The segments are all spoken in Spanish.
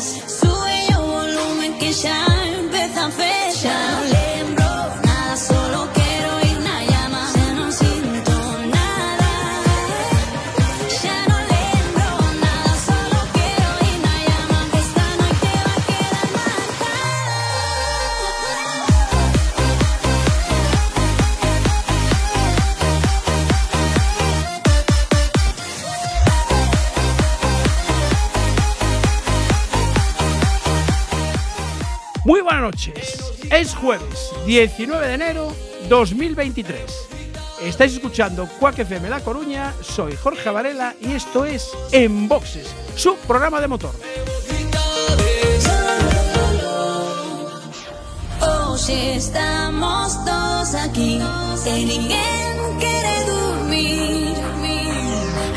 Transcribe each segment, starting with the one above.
Sube o volumen que xa jueves 19 de enero 2023. Estáis escuchando Quack FM La Coruña, soy Jorge Varela y esto es En Boxes, su programa de motor. Hoxe estamos todos aquí E ninguén quere dormir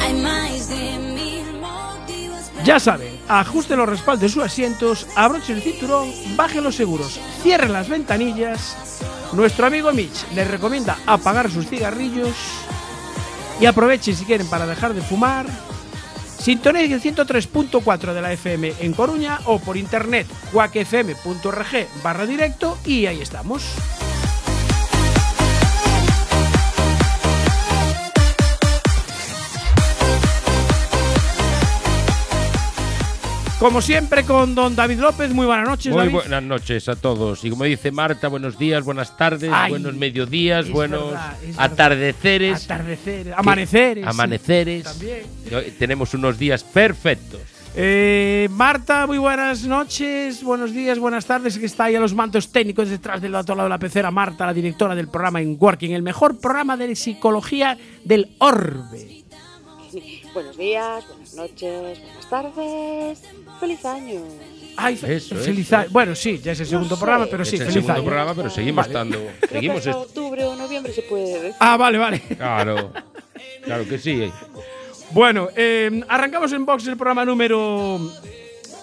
Hai máis de mil motivos para Ya saben, ajusten los respaldos de sus asientos, abrochen el cinturón, bajen los seguros, cierren las ventanillas. Nuestro amigo Mitch les recomienda apagar sus cigarrillos y aprovechen si quieren para dejar de fumar. Sintonéis el 103.4 de la FM en Coruña o por internet cuacfm.org barra directo y ahí estamos. Como siempre con don David López, muy buenas noches. Muy David. buenas noches a todos. Y como dice Marta, buenos días, buenas tardes, Ay, buenos mediodías, buenos verdad, atardeceres. Atardeceres, amaneceres. sí. Amaneceres. Hoy tenemos unos días perfectos. Eh, Marta, muy buenas noches, buenos días, buenas tardes, que está ahí a los mantos técnicos detrás del otro lado de la pecera, Marta, la directora del programa En Working, el mejor programa de psicología del Orbe. Buenos días, buenas noches, buenas tardes. ¡Feliz año! Ay, Eso, feliz eso. año. Bueno, sí, ya es el segundo programa, pero sí, es el feliz segundo año. programa, pero seguimos Vale. estando. Creo Seguimos que hasta octubre o noviembre se puede decir. Ah, vale, vale. Claro. Claro que sí. Bueno, eh, arrancamos en box el programa número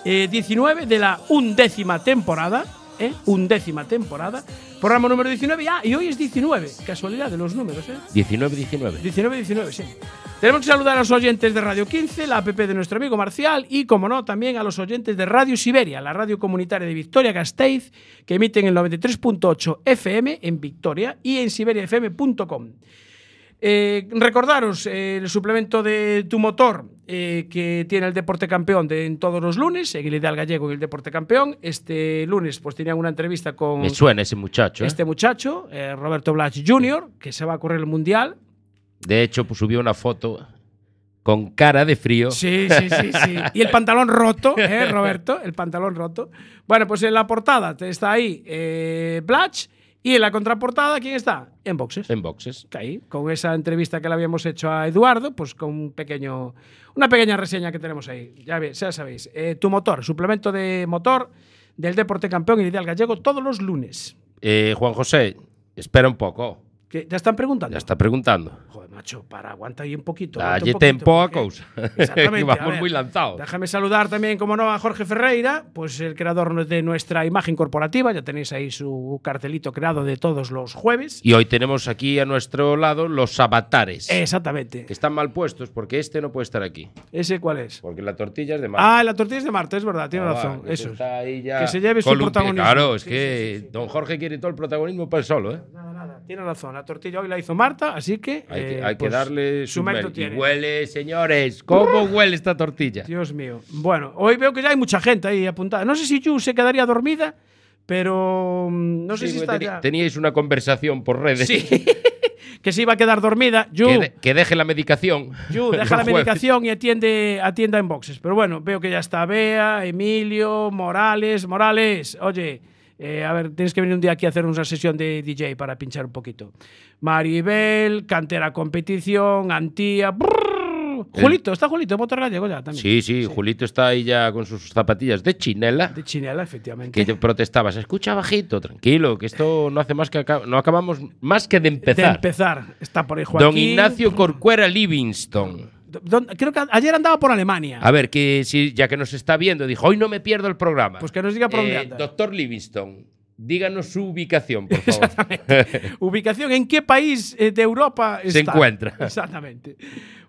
eh, 19 de la undécima temporada. ¿eh? Undécima temporada. Programa número 19. Ah, y hoy es 19. Casualidad de los números, ¿eh? 19-19. 19-19, sí. Tenemos que saludar a los oyentes de Radio 15, la app de nuestro amigo Marcial y, como no, también a los oyentes de Radio Siberia, la radio comunitaria de Victoria Gasteiz, que emiten el 93.8 FM en Victoria y en siberiafm.com. Eh, recordaros eh, el suplemento de tu motor eh, que tiene el Deporte Campeón de, en todos los lunes, en el Ideal Gallego y el Deporte Campeón. Este lunes pues tenían una entrevista con Me suena ese muchacho. ¿eh? este muchacho, eh, Roberto Blach Jr., que se va a correr el Mundial. De hecho, pues subió una foto con cara de frío. Sí, sí, sí, sí. Y el pantalón roto, ¿eh, Roberto? El pantalón roto. Bueno, pues en la portada está ahí Blatch y en la contraportada, ¿quién está? En boxes. En boxes. Que ahí, con esa entrevista que le habíamos hecho a Eduardo, pues con un pequeño, una pequeña reseña que tenemos ahí. Ya, ya sabéis. Eh, tu motor, suplemento de motor del Deporte Campeón y Ideal Gallego todos los lunes. Eh, Juan José, espera un poco. Que ya están preguntando. Ya está preguntando. Joder, macho, para, aguanta ahí un poquito. un poquito, tempo a cousa. Exactamente. Vamos ver, muy lanzados. Déjame saludar también, como no, a Jorge Ferreira, pues el creador de nuestra imagen corporativa. Ya tenéis ahí su cartelito creado de todos los jueves. Y hoy tenemos aquí a nuestro lado los avatares. Exactamente. Que están mal puestos porque este no puede estar aquí. ¿Ese cuál es? Porque la tortilla es de mar. Ah, la tortilla es de Marte, es verdad, tiene Ah, razón. Eso. está ahí ya Que se lleve su protagonismo. Claro, es Sí, que sí, sí, sí. don Jorge quiere todo el protagonismo para él solo, ¿eh? Tiene razón. La tortilla hoy la hizo Marta, así que. Hay, que, eh, hay que pues, darle su mérito tiene. Huele, señores, ¿cómo huele esta tortilla? Dios mío. Bueno, hoy veo que ya hay mucha gente ahí apuntada. No sé si Yu se quedaría dormida, pero mm, no sé Sí, si está teni- ya. Teníais una conversación por redes. Sí. que se iba a quedar dormida. Yu, Que, de- que deje la medicación. Yu, deja la medicación y atiende, atienda en boxes. Pero bueno, veo que ya está Bea, Emilio, Morales. Morales, oye, eh, a ver, tienes que venir un día aquí a hacer una sesión de DJ para pinchar un poquito. Maribel, Cantera Competición, Antía. brrr. Julito, está Julito, motor gallego ya también. Sí, sí, Julito está ahí ya con sus zapatillas de chinela. De Chinela, efectivamente. Que te protestabas, escucha bajito, tranquilo, que esto no hace más que no acabamos más que de de empezar. empezar. Está por ahí Joaquín. Don Ignacio Corcuera Livingston. Creo que ayer andaba por Alemania. A ver, que si ya que nos está viendo, dijo, hoy no me pierdo el programa. Pues que nos diga por dónde Eh, anda. Doctor Livingston, díganos su ubicación, por favor. Ubicación, ¿en qué país eh, de Europa Se está? encuentra. Exactamente.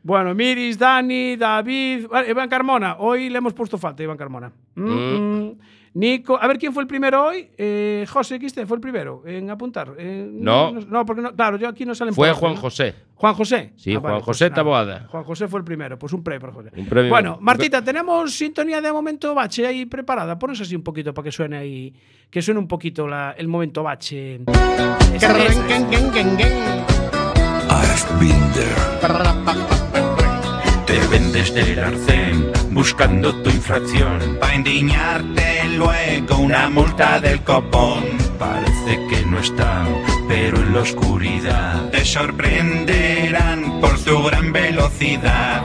Bueno, Miris, Dani, David, Iván Carmona. Hoy le hemos puesto falta, Iván Carmona. Mm, Mm. mm. Nico, a ver quién fue el primero hoy. Eh, José Quiste fue el primero en apuntar. Eh, No. no, porque no, claro, yo aquí no salen Fue por Juan ¿no? José. Juan José. Sí, Ah, Juan vale, José nada. Taboada. Juan José fue el primero, pues un premio para José. Un premio- Bueno, Martita, tenemos sintonía de momento bache ahí preparada. Ponos así un poquito para que suene ahí, que suene un poquito la- el momento bache. Esa- esa- I've been there. Te vendes del arcén buscando tu infracción. Pa' indignarte luego una multa del copón. Parece que no están, pero en la oscuridad. Te sorprenderán por tu gran velocidad.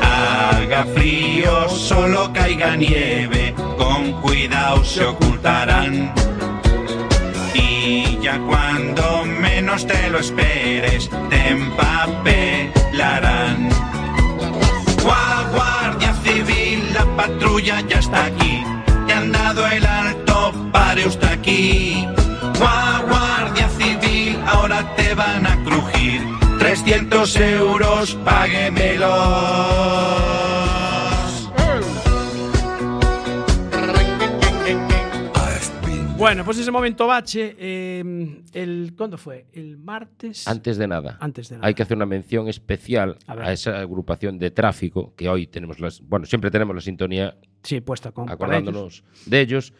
Haga frío, solo caiga nieve. Con cuidado se ocultarán. Y ya cuando menos te lo esperes, te empapelarán. Patrulla ya está aquí. Te han dado el alto, pare usted aquí. Gua- Guardia Civil, ahora te van a crujir. 300 euros, páguemelos. Bueno, pues ese momento bache, eh, el, ¿cuándo fue? El martes. Antes de nada, Antes de nada. hay que hacer una mención especial A a, esa agrupación de tráfico que hoy tenemos las, bueno, siempre tenemos la sintonía Sí, puesta con. para ellos. acordándonos de ellos,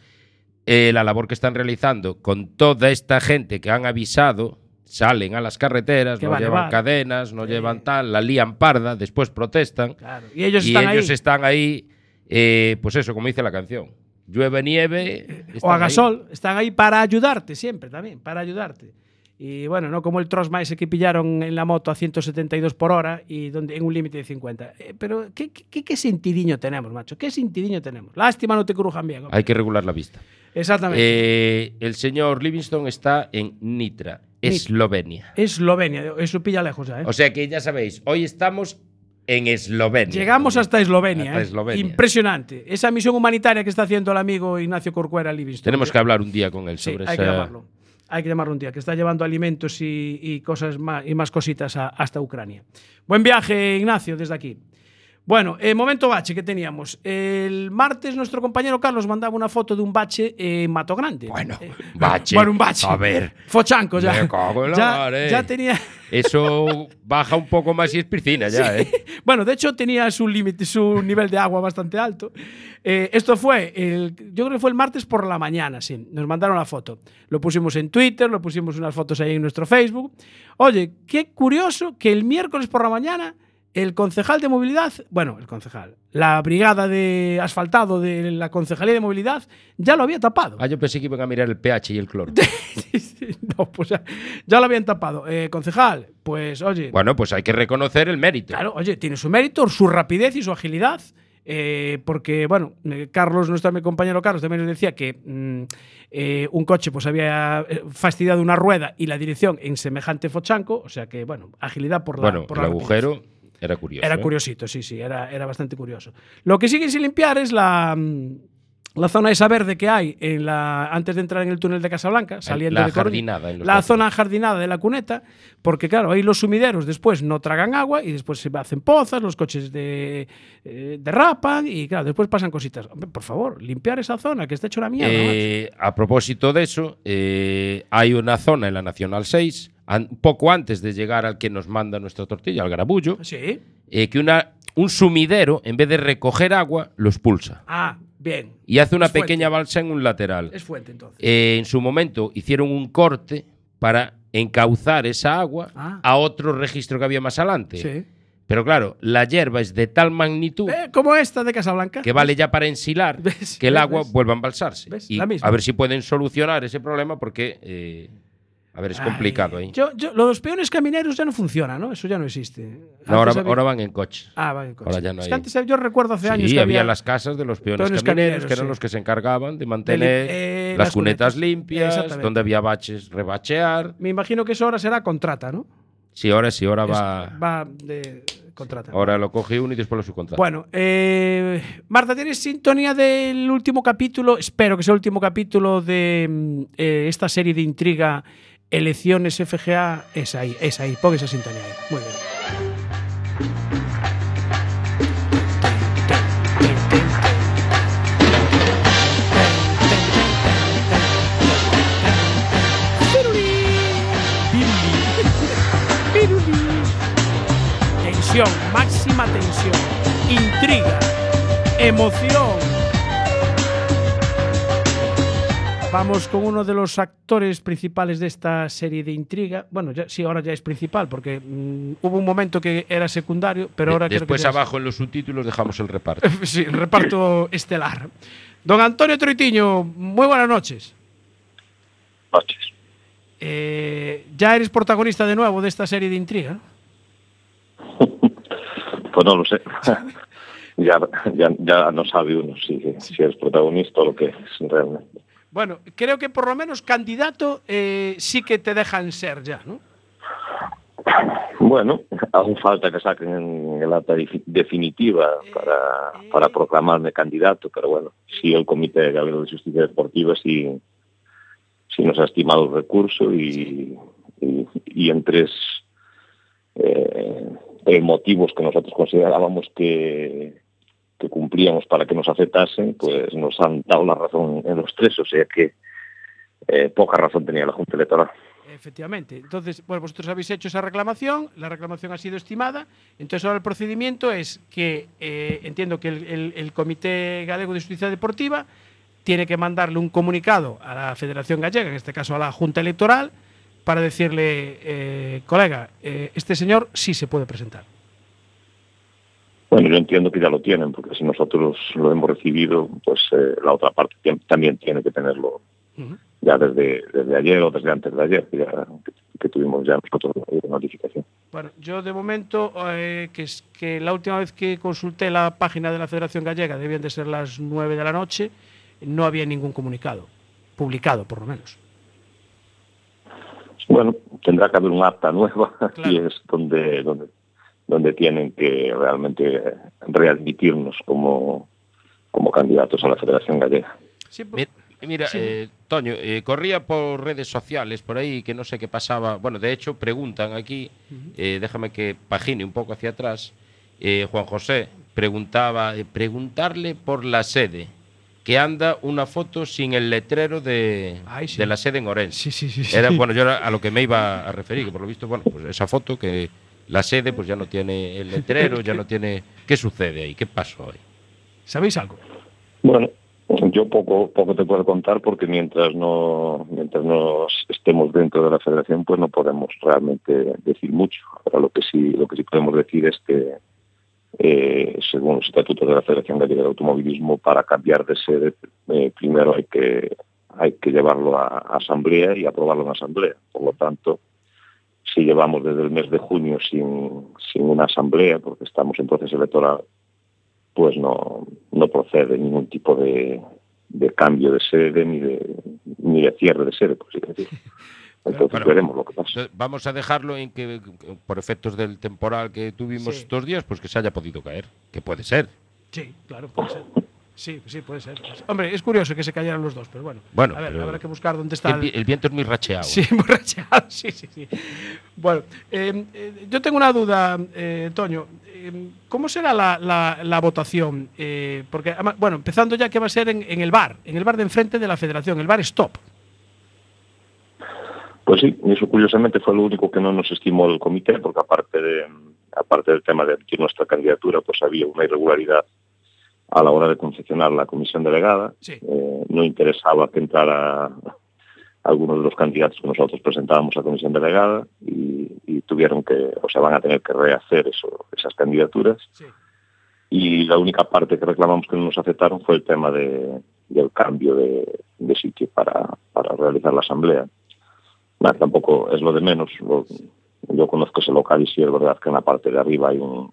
eh, la labor que están realizando con toda esta gente que han avisado, salen a las carreteras, Que no llevan cadenas, no Eh. llevan tal, la lían parda, después protestan Claro. Y ellos y están ellos ahí. están ahí, eh, pues eso, como dice la canción, llueve nieve, o están haga ahí. sol, están ahí para ayudarte siempre también, para ayudarte. Y bueno, no como el Trosma ese que pillaron en la moto a 172 por hora y donde, en un límite de 50. Eh, pero ¿qué, qué, qué sentidiño tenemos, macho? ¿Qué sentidiño tenemos? Lástima no te crujan bien. hombre. Hay que regular la vista. Exactamente. Eh, el señor Livingston está en Nitra, Eslovenia. Eslovenia, eso pilla lejos ya, ¿eh? O sea que ya sabéis, hoy estamos en Eslovenia. Llegamos hasta Eslovenia. Hasta ¿eh? Eslovenia. Impresionante. Esa misión humanitaria que está haciendo el amigo Ignacio Corcuera Livingston. Tenemos que hablar un día con él Sí, sobre hay esa... que llamarlo. Hay que llamarlo un día, que está llevando alimentos y, y cosas más, y más cositas a- hasta Ucrania. Buen viaje, Ignacio, desde aquí. Bueno, eh, momento bache que teníamos. El martes nuestro compañero Carlos mandaba una foto de un bache en Mato Grande. Bueno, Eh, bache. Bueno, un bache. A ver. Fochanco ya. Me cago en la ya, mar, eh. ya tenía... Eso baja un poco más y es piscina ya, ¿eh? Bueno, de hecho tenía su límite, su nivel de agua bastante alto. Eh, esto fue, el, yo creo que fue el martes por la mañana, sí. Nos mandaron la foto. Lo pusimos en Twitter, lo pusimos unas fotos ahí en nuestro Facebook. Oye, qué curioso que el miércoles por la mañana el concejal de movilidad, bueno, el concejal, la brigada de asfaltado de la concejalía de movilidad ya lo había tapado. Ah, yo pensé que iban a mirar el pH y el cloro. Sí, sí, no, pues ya, ya lo habían tapado. Eh, concejal, pues oye, Bueno, pues hay que reconocer el mérito. Claro, oye, tiene su mérito, su rapidez y su agilidad. eh, porque, bueno, eh, Carlos, nuestro mi compañero Carlos, también nos decía que mm, eh, un coche pues había fastidiado una rueda y la dirección en semejante fochanco. O sea que, bueno, agilidad por la. bueno, por el la rapidez. Era curioso. Era ¿eh? curiosito, sí, sí, era, era bastante curioso. Lo que sigue sin limpiar es la, mm, la zona esa verde que hay en la, antes de entrar en el túnel de Casablanca, saliendo la de jardinada en los La zona jardinada de la cuneta, porque claro, ahí los sumideros después no tragan agua y después se hacen pozas, los coches de, eh, derrapan y claro, después pasan cositas. Hombre, por favor, limpiar esa zona que está hecha una mierda. Eh, a propósito de eso, eh, hay una zona en la Nacional 6, poco antes de llegar al que nos manda nuestra tortilla, al garabullo, Sí. eh, que una, un sumidero, en vez de recoger agua, lo expulsa. Ah, bien. Y hace una Es fuente. pequeña balsa en un lateral. Es fuente entonces. Eh, en su momento hicieron un corte para encauzar esa agua Ah. a otro registro que había más adelante. Sí. Pero claro, la hierba es de tal magnitud Eh, como esta de Casablanca. que vale ya para ensilar ¿Ves? que el agua ¿Ves? vuelva a embalsarse. ¿Ves? Y La misma. a ver si pueden solucionar ese problema porque, eh, a ver, es complicado ahí. Yo, yo, los peones camineros ya no funciona, ¿no? Eso ya no existe. No, ahora, Antes había- ahora van en coche. Ah, va en coche. ahora ya no Es hay. que antes yo recuerdo hace años Sí, que había, había, las casas de los peones, peones camineros, camineros, que eran sí. los que se encargaban de mantener eh, las, las cunetas cunetas. limpias, donde había baches, rebachear. Me imagino que eso ahora será contrata, ¿no? Sí, ahora sí, ahora Es- va. va de contrata. Ahora lo coge uno y después lo subcontrata. Bueno, eh, Marta, ¿tienes sintonía del último capítulo? Espero que sea el último capítulo de mm, eh, esta serie de intriga Elecciones FGA es ahí, es ahí, pon esa sintonía ahí. Muy bien. Tensión, máxima tensión, intriga, emoción. Vamos con uno de los actores principales de esta serie de intriga. Bueno, ya, sí, ahora ya es principal, porque mm, hubo un momento que era secundario, pero ahora creo que Después es- abajo en los subtítulos dejamos el reparto. sí, el reparto estelar. Don Antonio Troitiño, muy buenas noches. noches. Eh, ya eres protagonista de nuevo de esta serie de intriga. Pues no lo sé. ya, ya, ya no sabe uno si, si es protagonista o lo que es realmente. Bueno, creo que por lo menos candidato eh, sí que te dejan ser ya, ¿no? Bueno, aún falta que saquen el acta defi- definitiva para, para proclamarme candidato, pero bueno, sí el Comité Galego de Justicia Deportiva sí, sí nos ha estimado el recurso y, y, y en tres, eh, tres motivos que nosotros considerábamos que, que cumplíamos para que nos aceptasen, pues nos han dado la razón en los tres, o sea que eh, poca razón tenía la Junta Electoral. Efectivamente. Entonces, bueno, vosotros habéis hecho esa reclamación, la reclamación ha sido estimada, entonces ahora el procedimiento es que eh, entiendo que el, el- el Comité Galego de Justicia Deportiva tiene que mandarle un comunicado a la Federación Gallega, en este caso a la Junta Electoral, para decirle, eh, colega, este señor sí se puede presentar. Bueno, yo entiendo que ya lo tienen, porque si nosotros lo hemos recibido, pues eh, la otra parte también tiene que tenerlo ya desde, desde ayer o desde antes de ayer, que, ya, que, que tuvimos ya nosotros la notificación. Bueno, yo de momento, eh, que es que la última vez que consulté la página de la Federación Gallega, debían de ser las 9 de la noche, no había ningún comunicado, publicado por lo menos. Bueno, tendrá que haber un acta nueva Claro. y es donde, donde, donde tienen que realmente readmitirnos como, como candidatos a la Federación Gallega. Sí, Mi- Mira, Sí. eh, Toño, eh, corría por redes sociales por ahí que no sé qué pasaba. Bueno, de hecho, preguntan aquí, eh, déjame que pagine un poco hacia atrás. eh, Juan José preguntaba, eh, preguntarle por la sede, que anda una foto sin el letrero de, Ay, sí. de la sede en Orense. sí, sí, sí, sí. Era, bueno, yo era a lo que me iba a referir, que por lo visto, bueno, pues esa foto que la sede pues ya no tiene el letrero, ya no tiene... ¿Qué sucede ahí? ¿Qué pasó ahí? ¿Sabéis algo? Bueno, yo poco poco te puedo contar porque mientras no mientras no estemos dentro de la federación pues no podemos realmente decir mucho. Ahora lo que sí lo que sí podemos decir es que eh, según los estatutos de la Federación Gallega de Automovilismo para cambiar de sede eh, primero hay que hay que llevarlo a, a asamblea y aprobarlo en asamblea. Por lo tanto, si llevamos desde el mes de junio sin, sin una asamblea porque estamos en proceso electoral pues no, no procede ningún tipo de, de cambio de sede ni de, ni de cierre de sede, por así decirlo. Entonces Bueno, veremos lo que pasa. Vamos a dejarlo en que, que por efectos del temporal que tuvimos Sí. estos días, pues que se haya podido caer. Que puede ser. Sí, claro, puede ser. Sí, sí, puede ser. Hombre, es curioso que se cayeran los dos, pero bueno. Bueno, a ver, habrá que buscar dónde está El, el viento es muy racheado. Sí, borracheado, sí, sí, sí. Bueno, eh, eh, yo tengo una duda, eh, Toño. Eh, ¿Cómo será la, la- la votación? Eh, porque, bueno, empezando ya que va a ser en, en el bar, en el bar de enfrente de la federación, el bar Stop. Pues sí, y eso curiosamente fue lo único que no nos estimó el comité, porque aparte de aparte del tema de emitir nuestra candidatura, pues había una irregularidad a la hora de confeccionar la comisión delegada. Sí. Eh, no interesaba que entrara algunos de los candidatos que nosotros presentábamos a comisión delegada y, y tuvieron que, o sea, van a tener que rehacer eso, esas candidaturas. Sí. y la única parte que reclamamos que no nos aceptaron fue el tema de, del cambio de, de sitio para, para realizar la asamblea. Nada, tampoco es lo de menos. Lo- yo conozco ese local y sí es verdad que en la parte de arriba hay un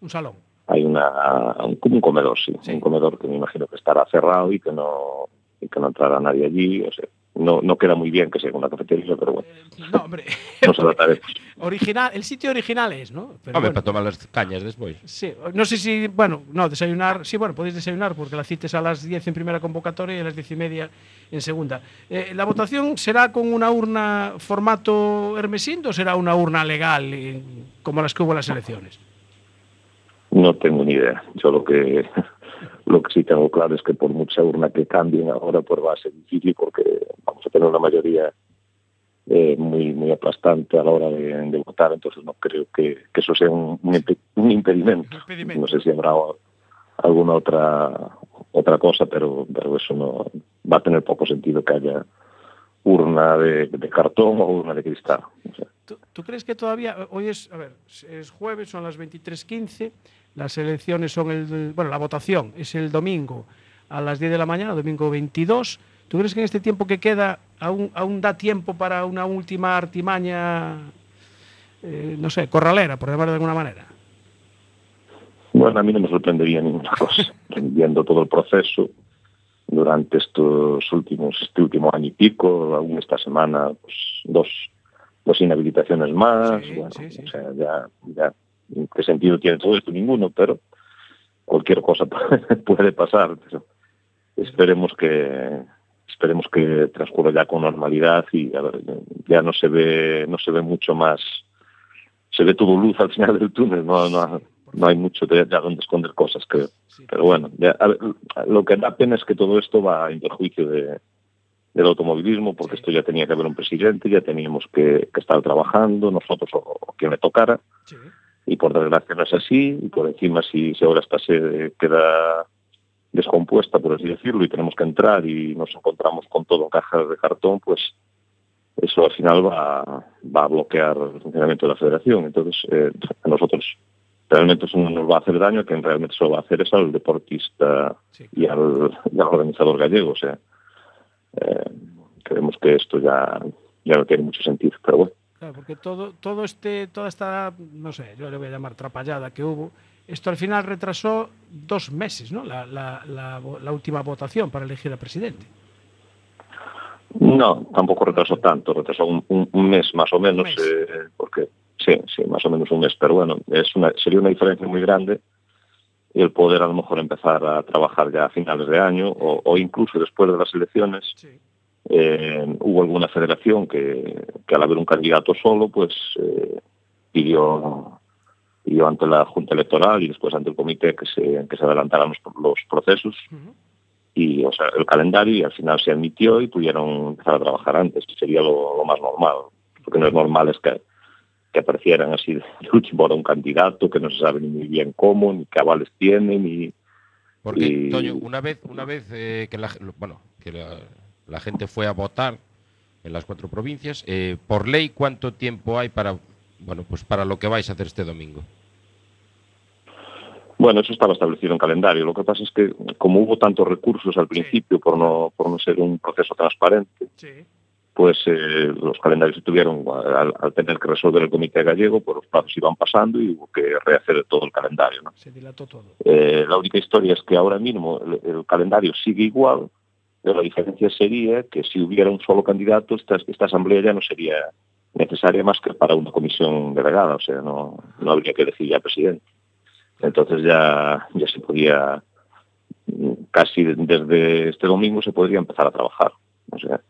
Un salón. Hay una un, comedor, sí, Sí. un comedor que me imagino que estará cerrado y que no y que no entrará nadie allí. O sea, no, no queda muy bien que sea una cafetería, pero bueno, Eh, no, hombre. nos adaptaremos. original, el sitio original es, ¿no? Pero Hombre, bueno. para tomar las cañas después. Sí, no sé si, bueno, no, desayunar, sí, bueno, podéis desayunar porque la cita es a las 10 en primera convocatoria y a las 10 y media en segunda. Eh, ¿La votación será con una urna formato Hermesindo o será una urna legal eh, como las que hubo en las elecciones? No tengo ni idea. Yo lo que lo que sí tengo claro es que por mucha urna que cambien ahora, pues va a ser difícil porque vamos a tener una mayoría eh, muy muy aplastante a la hora de, de votar, entonces no creo que, que eso sea un, un impe- un impedimento. No sé si habrá alguna otra otra cosa, pero, pero eso no va a tener poco sentido que haya urna de, de cartón o urna de cristal. O sea, ¿Tú, tú crees que todavía, hoy es, a ver, es jueves, son las 23.15, las elecciones son el, bueno, la votación es el domingo a las 10 de la mañana, domingo 22. ¿Tú crees que en este tiempo que queda aún, aún da tiempo para una última artimaña, eh, no sé, corralera, por llamarlo de alguna manera? Bueno, a mí no me sorprendería ninguna cosa. Viendo todo el proceso durante estos últimos, este último año y pico, aún esta semana, pues dos, dos inhabilitaciones más. Sí, bueno, sí, sí. O sea, ya, ya, ¿qué sentido tiene todo esto? Ninguno, pero cualquier cosa puede pasar. Pero esperemos que esperemos que transcurra ya con normalidad y a ver, ya no se ve no se ve mucho más se ve todo luz al final del túnel no no, no hay mucho de, donde esconder cosas creo Sí. pero bueno ya, a ver, lo que da pena es que todo esto va en perjuicio de, del automovilismo porque Sí. esto ya tenía que haber un presidente ya teníamos que, que estar trabajando nosotros o, o quien le tocara Sí. Y por desgracia no es así y por encima si, si ahora esta sede queda descompuesta por así decirlo y tenemos que entrar y nos encontramos con todo en cajas de cartón pues eso al final va, va a bloquear el funcionamiento de la federación. Entonces eh, a nosotros realmente eso no nos va a hacer daño quien realmente se lo va a hacer es al deportista Sí, y al, y al organizador gallego o sea eh, creemos que esto ya ya no tiene mucho sentido pero bueno Claro, porque todo, todo este, toda esta, no sé, yo le voy a llamar trapallada que hubo, esto al final retrasó dos meses, ¿no? La, la, la, vo- la última votación para elegir al presidente. No, tampoco retrasó tanto, retrasó un, un- un mes más o menos, mes. eh, porque sí, sí, más o menos un mes, pero bueno, es una, sería una diferencia muy grande el poder a lo mejor empezar a trabajar ya a finales de año o, o incluso después de las elecciones. Sí. Eh, hubo alguna federación que, que al haber un candidato solo, pues eh, pidió, pidió ante la Junta Electoral y después ante el comité que se, que se adelantaran los, los procesos. Y o sea el calendario y al final se admitió y pudieron empezar a trabajar antes. Que sería lo, lo más normal lo que no es normal es que, que aparecieran así de última hora un candidato que no se sabe ni muy bien cómo ni qué avales tiene ni Porque, Y- Toño, una vez, una vez eh, que, la, bueno, que la, la gente fue a votar en las cuatro provincias, eh, por ley, ¿cuánto tiempo hay para, bueno, pues para lo que vais a hacer este domingo? bueno eso estaba establecido en calendario lo que pasa es que como hubo tantos recursos al principio por no por no ser un proceso transparente Sí. pues eh, los calendarios se tuvieron al, al tener que resolver el comité gallego pues los plazos iban pasando y hubo que rehacer todo el calendario ¿no? Se dilató todo. Eh, la única historia es que ahora mismo el, el calendario sigue igual, pero la diferencia sería que si hubiera un solo candidato, esta, esta asamblea ya no sería necesaria más que para una comisión delegada, o sea, no, no habría que elegir ya presidente. Entonces ya, ya se podía, casi desde este domingo se podría empezar a trabajar. O sea,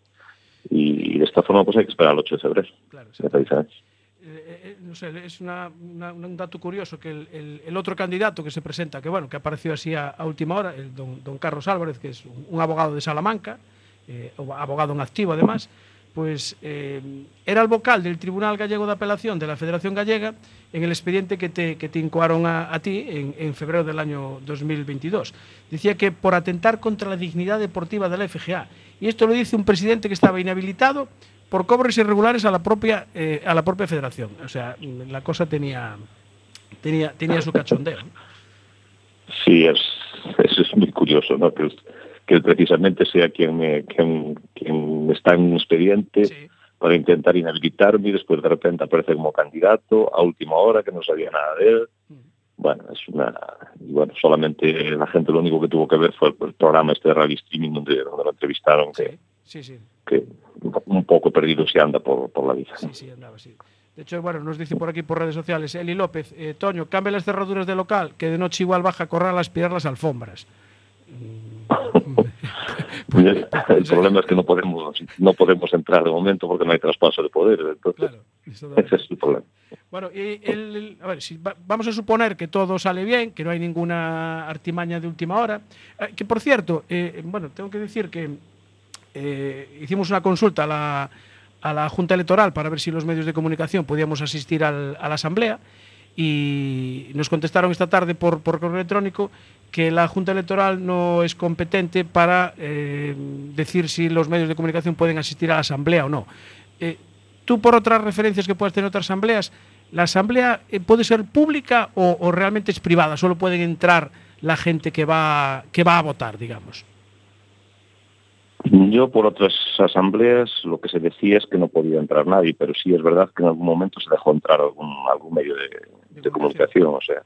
y de esta forma pues hay que esperar el 8 de febrero. Claro, Esa es la diferencia. Eh, eh, no sé, es un dato curioso que el, otro candidato que se presenta, que bueno, que apareció así a, última hora, el don, don Carlos Álvarez, que es un, abogado de Salamanca, eh, abogado en activo además, pues era el vocal del Tribunal Gallego de Apelación de la Federación Gallega en el expediente que te, que incoaron a, a ti en, en febrero del año 2022. Decía que por atentar contra la dignidad deportiva de la FGA. Y esto lo dice un presidente que estaba inhabilitado por cobros irregulares a la propia eh, a la propia federación. O sea, la cosa tenía tenía tenía su cachondeo. Sí, es, eso es muy curioso, ¿no? Que, que precisamente sea quien, me- quien, quien está en un expediente Sí. para intentar inhabilitarme y después de repente aparece como candidato a última hora que no sabía nada de él. Mm. Bueno, es una... Y bueno, solamente la gente lo único que tuvo que ver fue el, el programa este de rally streaming donde, donde lo entrevistaron, que, sí, sí, que un poco perdido se anda por, por la vida. sí, sí, andaba así. De hecho, bueno, nos dice por aquí por redes sociales, Eli López, eh, Toño, cambia las cerraduras del local, que de noche igual baja a correr a aspirar las alfombras. el problema es que no podemos no podemos entrar de momento porque no hay traspaso de poder. Entonces, Claro, eso ese es el problema. Bueno, y el- el- a ver, si va- vamos a suponer que todo sale bien, que no hay ninguna artimaña de última hora. Eh, que por cierto, eh, bueno, tengo que decir que eh, hicimos una consulta a la, a la Junta Electoral para ver si los medios de comunicación podíamos asistir a la asamblea y nos contestaron esta tarde por, correo electrónico que la Junta Electoral no es competente para eh, decir si los medios de comunicación pueden asistir a la asamblea o no. Eh, tú, por otras referencias que puedas tener en otras asambleas, ¿la asamblea puede ser pública o, o realmente es privada? Solo pueden entrar la gente que va, que va a votar, digamos. Yo por otras asambleas lo que se decía es que no podía entrar nadie, pero sí es verdad que en algún momento se dejó entrar algún, algún medio de, de comunicación, o sea.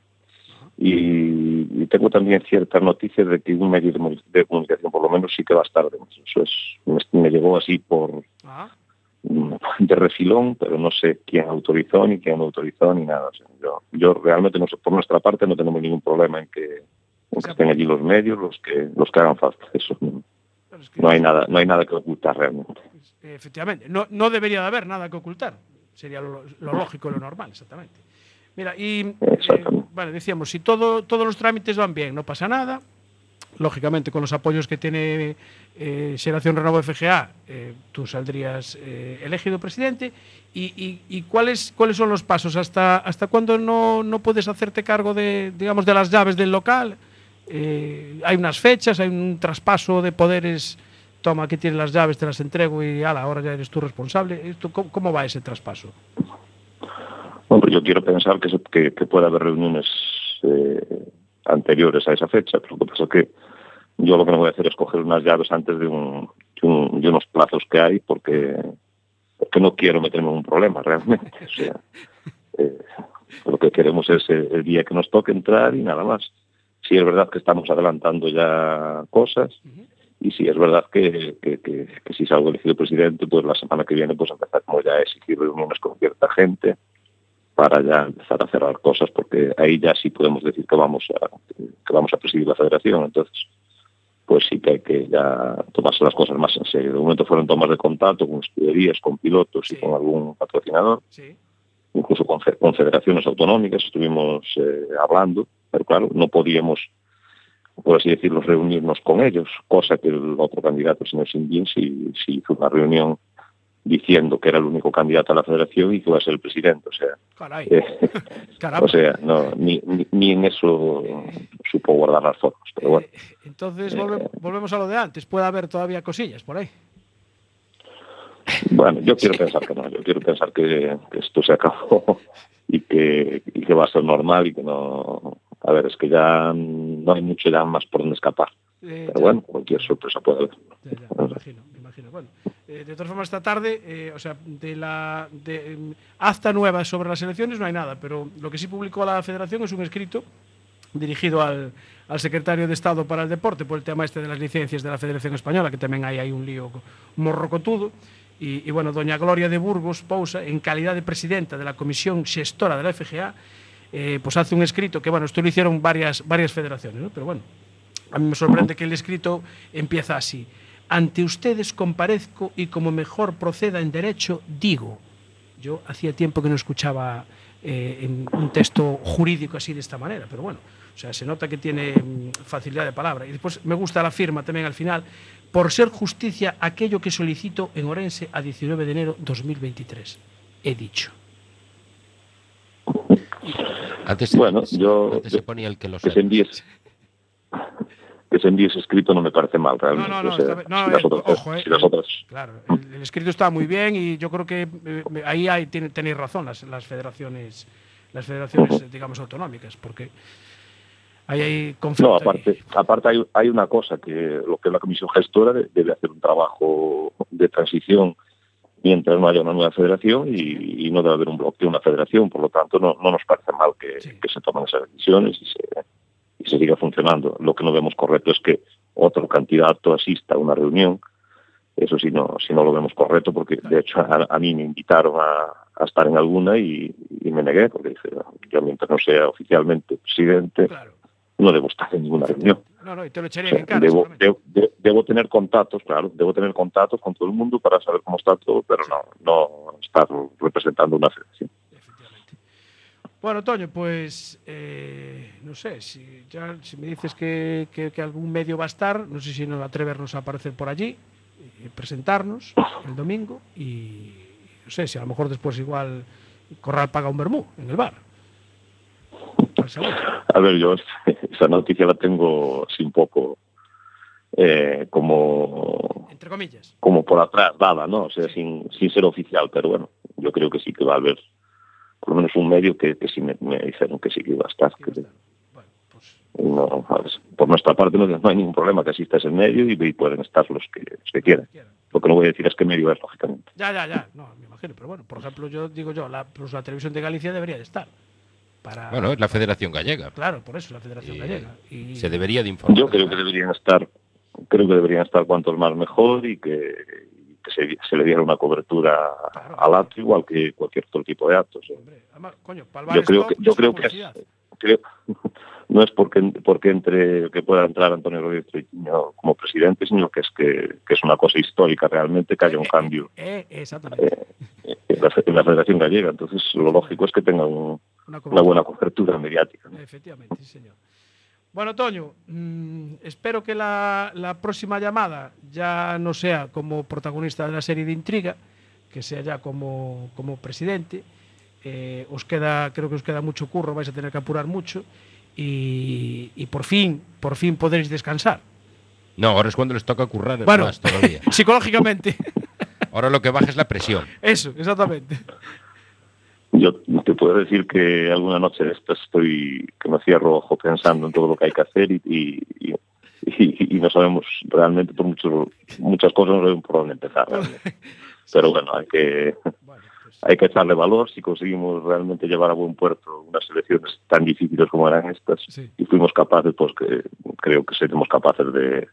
Y, y tengo también ciertas noticias de que un medio de, comunicación por lo menos sí que va a estar dentro. Eso es, me, me llegó así por de refilón, pero no sé quién autorizó ni quién no autorizó ni nada. O sea, yo, yo realmente no sé, por nuestra parte no tenemos ningún problema en que, en que estén allí los medios, los que los que hagan falta. Eso no, no hay nada, no hay nada que ocultar realmente. Efectivamente, no, no debería de haber nada que ocultar. Sería lo, lo lógico y lo normal, exactamente. Mira, y eh, vale, decíamos, si todo, todos los trámites van bien, no pasa nada. Lógicamente, con los apoyos que tiene eh, Xeración Renovo FGA, eh, tú saldrías eh, elegido presidente. ¿Y, y- y cuáles, cuáles son los pasos? ¿Hasta, hasta cuándo no, no puedes hacerte cargo de, digamos, de las llaves del local? Eh, hay unas fechas, hay un traspaso de poderes. Toma, aquí tienes las llaves, te las entrego y ala, ahora ya eres tú responsable. Esto, ¿cómo, cómo va ese traspaso? Hombre, yo quiero pensar que, se- que, puede haber reuniones eh, anteriores a esa fecha, pero lo que pasa es que yo lo que no voy a hacer es coger unas llaves antes de, un, de, un- de unos plazos que hay porque, porque no quiero meterme en un problema realmente. O sea, eh, lo que queremos es el día que nos toque entrar y nada más. Sí es verdad que estamos adelantando ya cosas y sí es verdad que, que, que, que si salgo elegido presidente, pues la semana que viene pues empezaremos ya a exigir reuniones con cierta gente para ya empezar a cerrar cosas porque ahí ya sí podemos decir que vamos a que vamos a presidir la federación entonces pues sí que hay que ya tomarse las cosas más en serio de momento fueron tomas de contacto con escuderías con pilotos Sí. y con algún patrocinador Sí. incluso con federaciones autonómicas estuvimos eh, hablando, pero claro, no podíamos, por así decirlo, reunirnos con ellos, cosa que el otro candidato, el señor Sindin, sí, sí hizo una reunión diciendo que era el único candidato a la federación y que iba a ser el presidente. O sea, Caray. eh, o sea no, ni, ni, ni en eso supo guardar las formas. Pero bueno, Eh, Entonces volve- volvemos a lo de antes. Puede haber todavía cosillas por ahí. bueno, yo quiero pensar que no, yo quiero pensar que, que esto se acabó y que, y que va a ser normal y que no... A ver, es que ya no hay mucho ya más por donde escapar. Eh, Pero ya- bueno, cualquier sorpresa puede haber. ya, ya, me imagino, me imagino. Bueno, eh, de todas formas, esta tarde, eh, o sea, de la de, em, acta nueva sobre las elecciones no hay nada, pero lo que sí publicó la Federación es un escrito dirigido al, al secretario de Estado para el Deporte por el tema este de las licencias de la Federación Española, que también hay ahí un lío co- morrocotudo. Y, y bueno, doña Gloria de Burgos Pousa, en calidad de presidenta de la Comisión Gestora de la FGA, eh, pues hace un escrito que, bueno, esto lo hicieron varias, varias federaciones, pero bueno, a mí me sorprende que el escrito empieza así. Ante ustedes comparezco y como mejor proceda en derecho, digo. Yo hacía tiempo que no escuchaba eh, un texto jurídico así de esta manera, pero bueno, o sea, se nota que tiene mm, facilidad de palabra. Y después me gusta la firma también al final, por ser justicia aquello que solicito en Orense a 19 de enero 2023. He dicho. Antes, Bueno, yo- antes se ponía el que lo Que se sé. envíe que se envíe ese escrito no me parece mal realmente. No, no, no, O sea, está bien. No, si, las eh, otras, ojo, eh, si las otras Claro, el, el escrito está muy bien y yo creo que eh, ahí hay, tiene- tenéis razón las, las federaciones, las federaciones, digamos, autonómicas, porque ahí hay conflicto. No, ahí. aparte, aparte hay, hay una cosa que lo que la comisión gestora de- debe hacer un trabajo de transición mientras no haya una nueva federación y, y no debe haber un bloque de una federación. Por lo tanto, no, no nos parece mal que, Sí. que se tomen esas decisiones y se, y se siga funcionando. Lo que no vemos correcto es que otro candidato asista a una reunión. Eso sí no, sí no lo vemos correcto porque de hecho a, a mí me invitaron a, a estar en alguna y, y me negué porque dije, yo mientras no sea oficialmente presidente Claro. No debo estar en ninguna reunión. No, no, y te lo O echarían sea, en cara. debo, seguramente. debo, de- debo tener contactos, claro, debo tener contactos con todo el mundo para saber cómo está todo, pero no, no estar representando una federación. Efectivamente. Bueno, Toño, pues eh, no sé, si, ya, si me dices que, que- que algún medio va a estar, no sé si nos atrevernos a aparecer por allí, eh, presentarnos el domingo y, no sé si a lo mejor después igual Corral paga un vermú en el bar. A ver, yo esa noticia la tengo así un poco eh, como, Entre comillas. como por atrás dada, ¿no? O sea, sin, sin ser oficial, pero bueno, yo creo que sí que va a haber por lo menos un medio que, que sí me, me dijeron que sí que iba a estar. que- Bueno, pues no, a ver, por nuestra parte no, no hay ningún problema que asista ese medio y, y pueden estar los que, los que quieran. quieran. Lo que no voy a decir es qué medio es, lógicamente. Ya, ya, ya. No, me imagino. Pero bueno, por ejemplo, yo digo yo, la, pues la televisión de Galicia debería de estar. Para, Bueno, es la Federación Gallega. Claro, por eso, la Federación Y Gallega. Y, Se debería de informar. Yo creo que deberían estar, creo que deberían estar cuantos más mejor y que, y que se, se le diera una cobertura Claro. al acto igual que cualquier otro tipo de actos. ¿eh? Hombre, además, coño, Yo creo que, yo creo que es, publicidad. creo, no es porque porque entre que pueda entrar Antonio Rodríguez como presidente, sino que es que, que es una cosa histórica realmente que haya un cambio Eh, exactamente. en la, en la Federación Gallega. Entonces, lo lógico es que tenga un- Una, una buena cobertura mediática. ¿no? Efectivamente, sí, señor. Bueno, Toño, mm, espero que la, la próxima llamada ya no sea como protagonista de la serie de intriga, que sea ya como, como presidente. Eh, os queda, creo que os queda mucho curro, vais a tener que apurar mucho y, y por fin, por fin podréis descansar. No, ahora es cuando les toca currar Bueno, más todavía. psicológicamente, Ahora lo que baja es la presión. eso, exactamente. Yo te puedo decir que alguna noche de estas estoy que me cierro ojo pensando en todo lo que hay que hacer y, y, y- y- y no sabemos realmente por muchos, muchas cosas no sabemos por dónde empezar. realmente. Pero bueno, hay que pues, hay que echarle valor si conseguimos realmente llevar a buen puerto unas elecciones tan difíciles como eran estas sí. y fuimos capaces, pues que creo que seremos capaces de,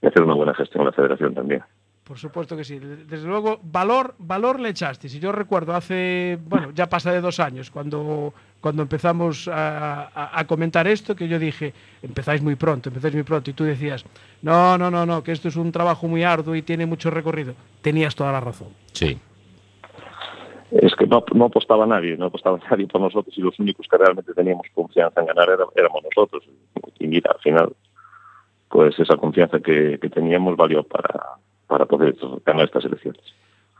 de hacer una buena gestión en la federación también. Por supuesto que sí. Desde luego, valor, valor le echaste. Si yo recuerdo hace, bueno, ya pasa de dos años, cuando, cuando empezamos a, a- a comentar esto, que yo dije, empezáis muy pronto, empezáis muy pronto, y tú decías, no, no, no, no, que esto es un trabajo muy arduo y tiene mucho recorrido. Tenías toda la razón. Sí. Es que no, no apostaba nadie, no apostaba nadie por nosotros y los únicos que realmente teníamos confianza en ganar era- éramos nosotros. Y mira, al final, pues esa confianza que, que teníamos valió para, para poder ganar estas elecciones.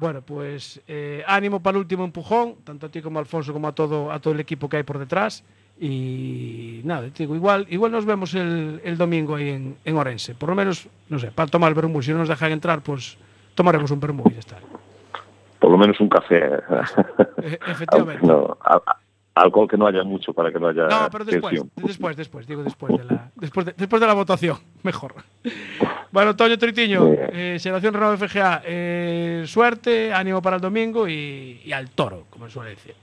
Bueno, pues eh, ánimo para el último empujón, tanto a ti como a Alfonso, como a todo, a todo el equipo que hay por detrás. Y nada, te digo, igual, igual nos vemos el, el domingo ahí en, en Orense. Por lo menos, no sé, para tomar el vermú. Si no nos dejan entrar, pues tomaremos un vermú y ya está. Por lo menos un café. E- efectivamente. No, a- a- alcohol que no haya mucho para que no haya No, pero después, tensión. después, después, digo después de la, después de, después de la votación, mejor. Bueno, Toño Tritiño, eh, Selección Renove FGA, eh, suerte, ánimo para el domingo y, y al toro, como suele decir.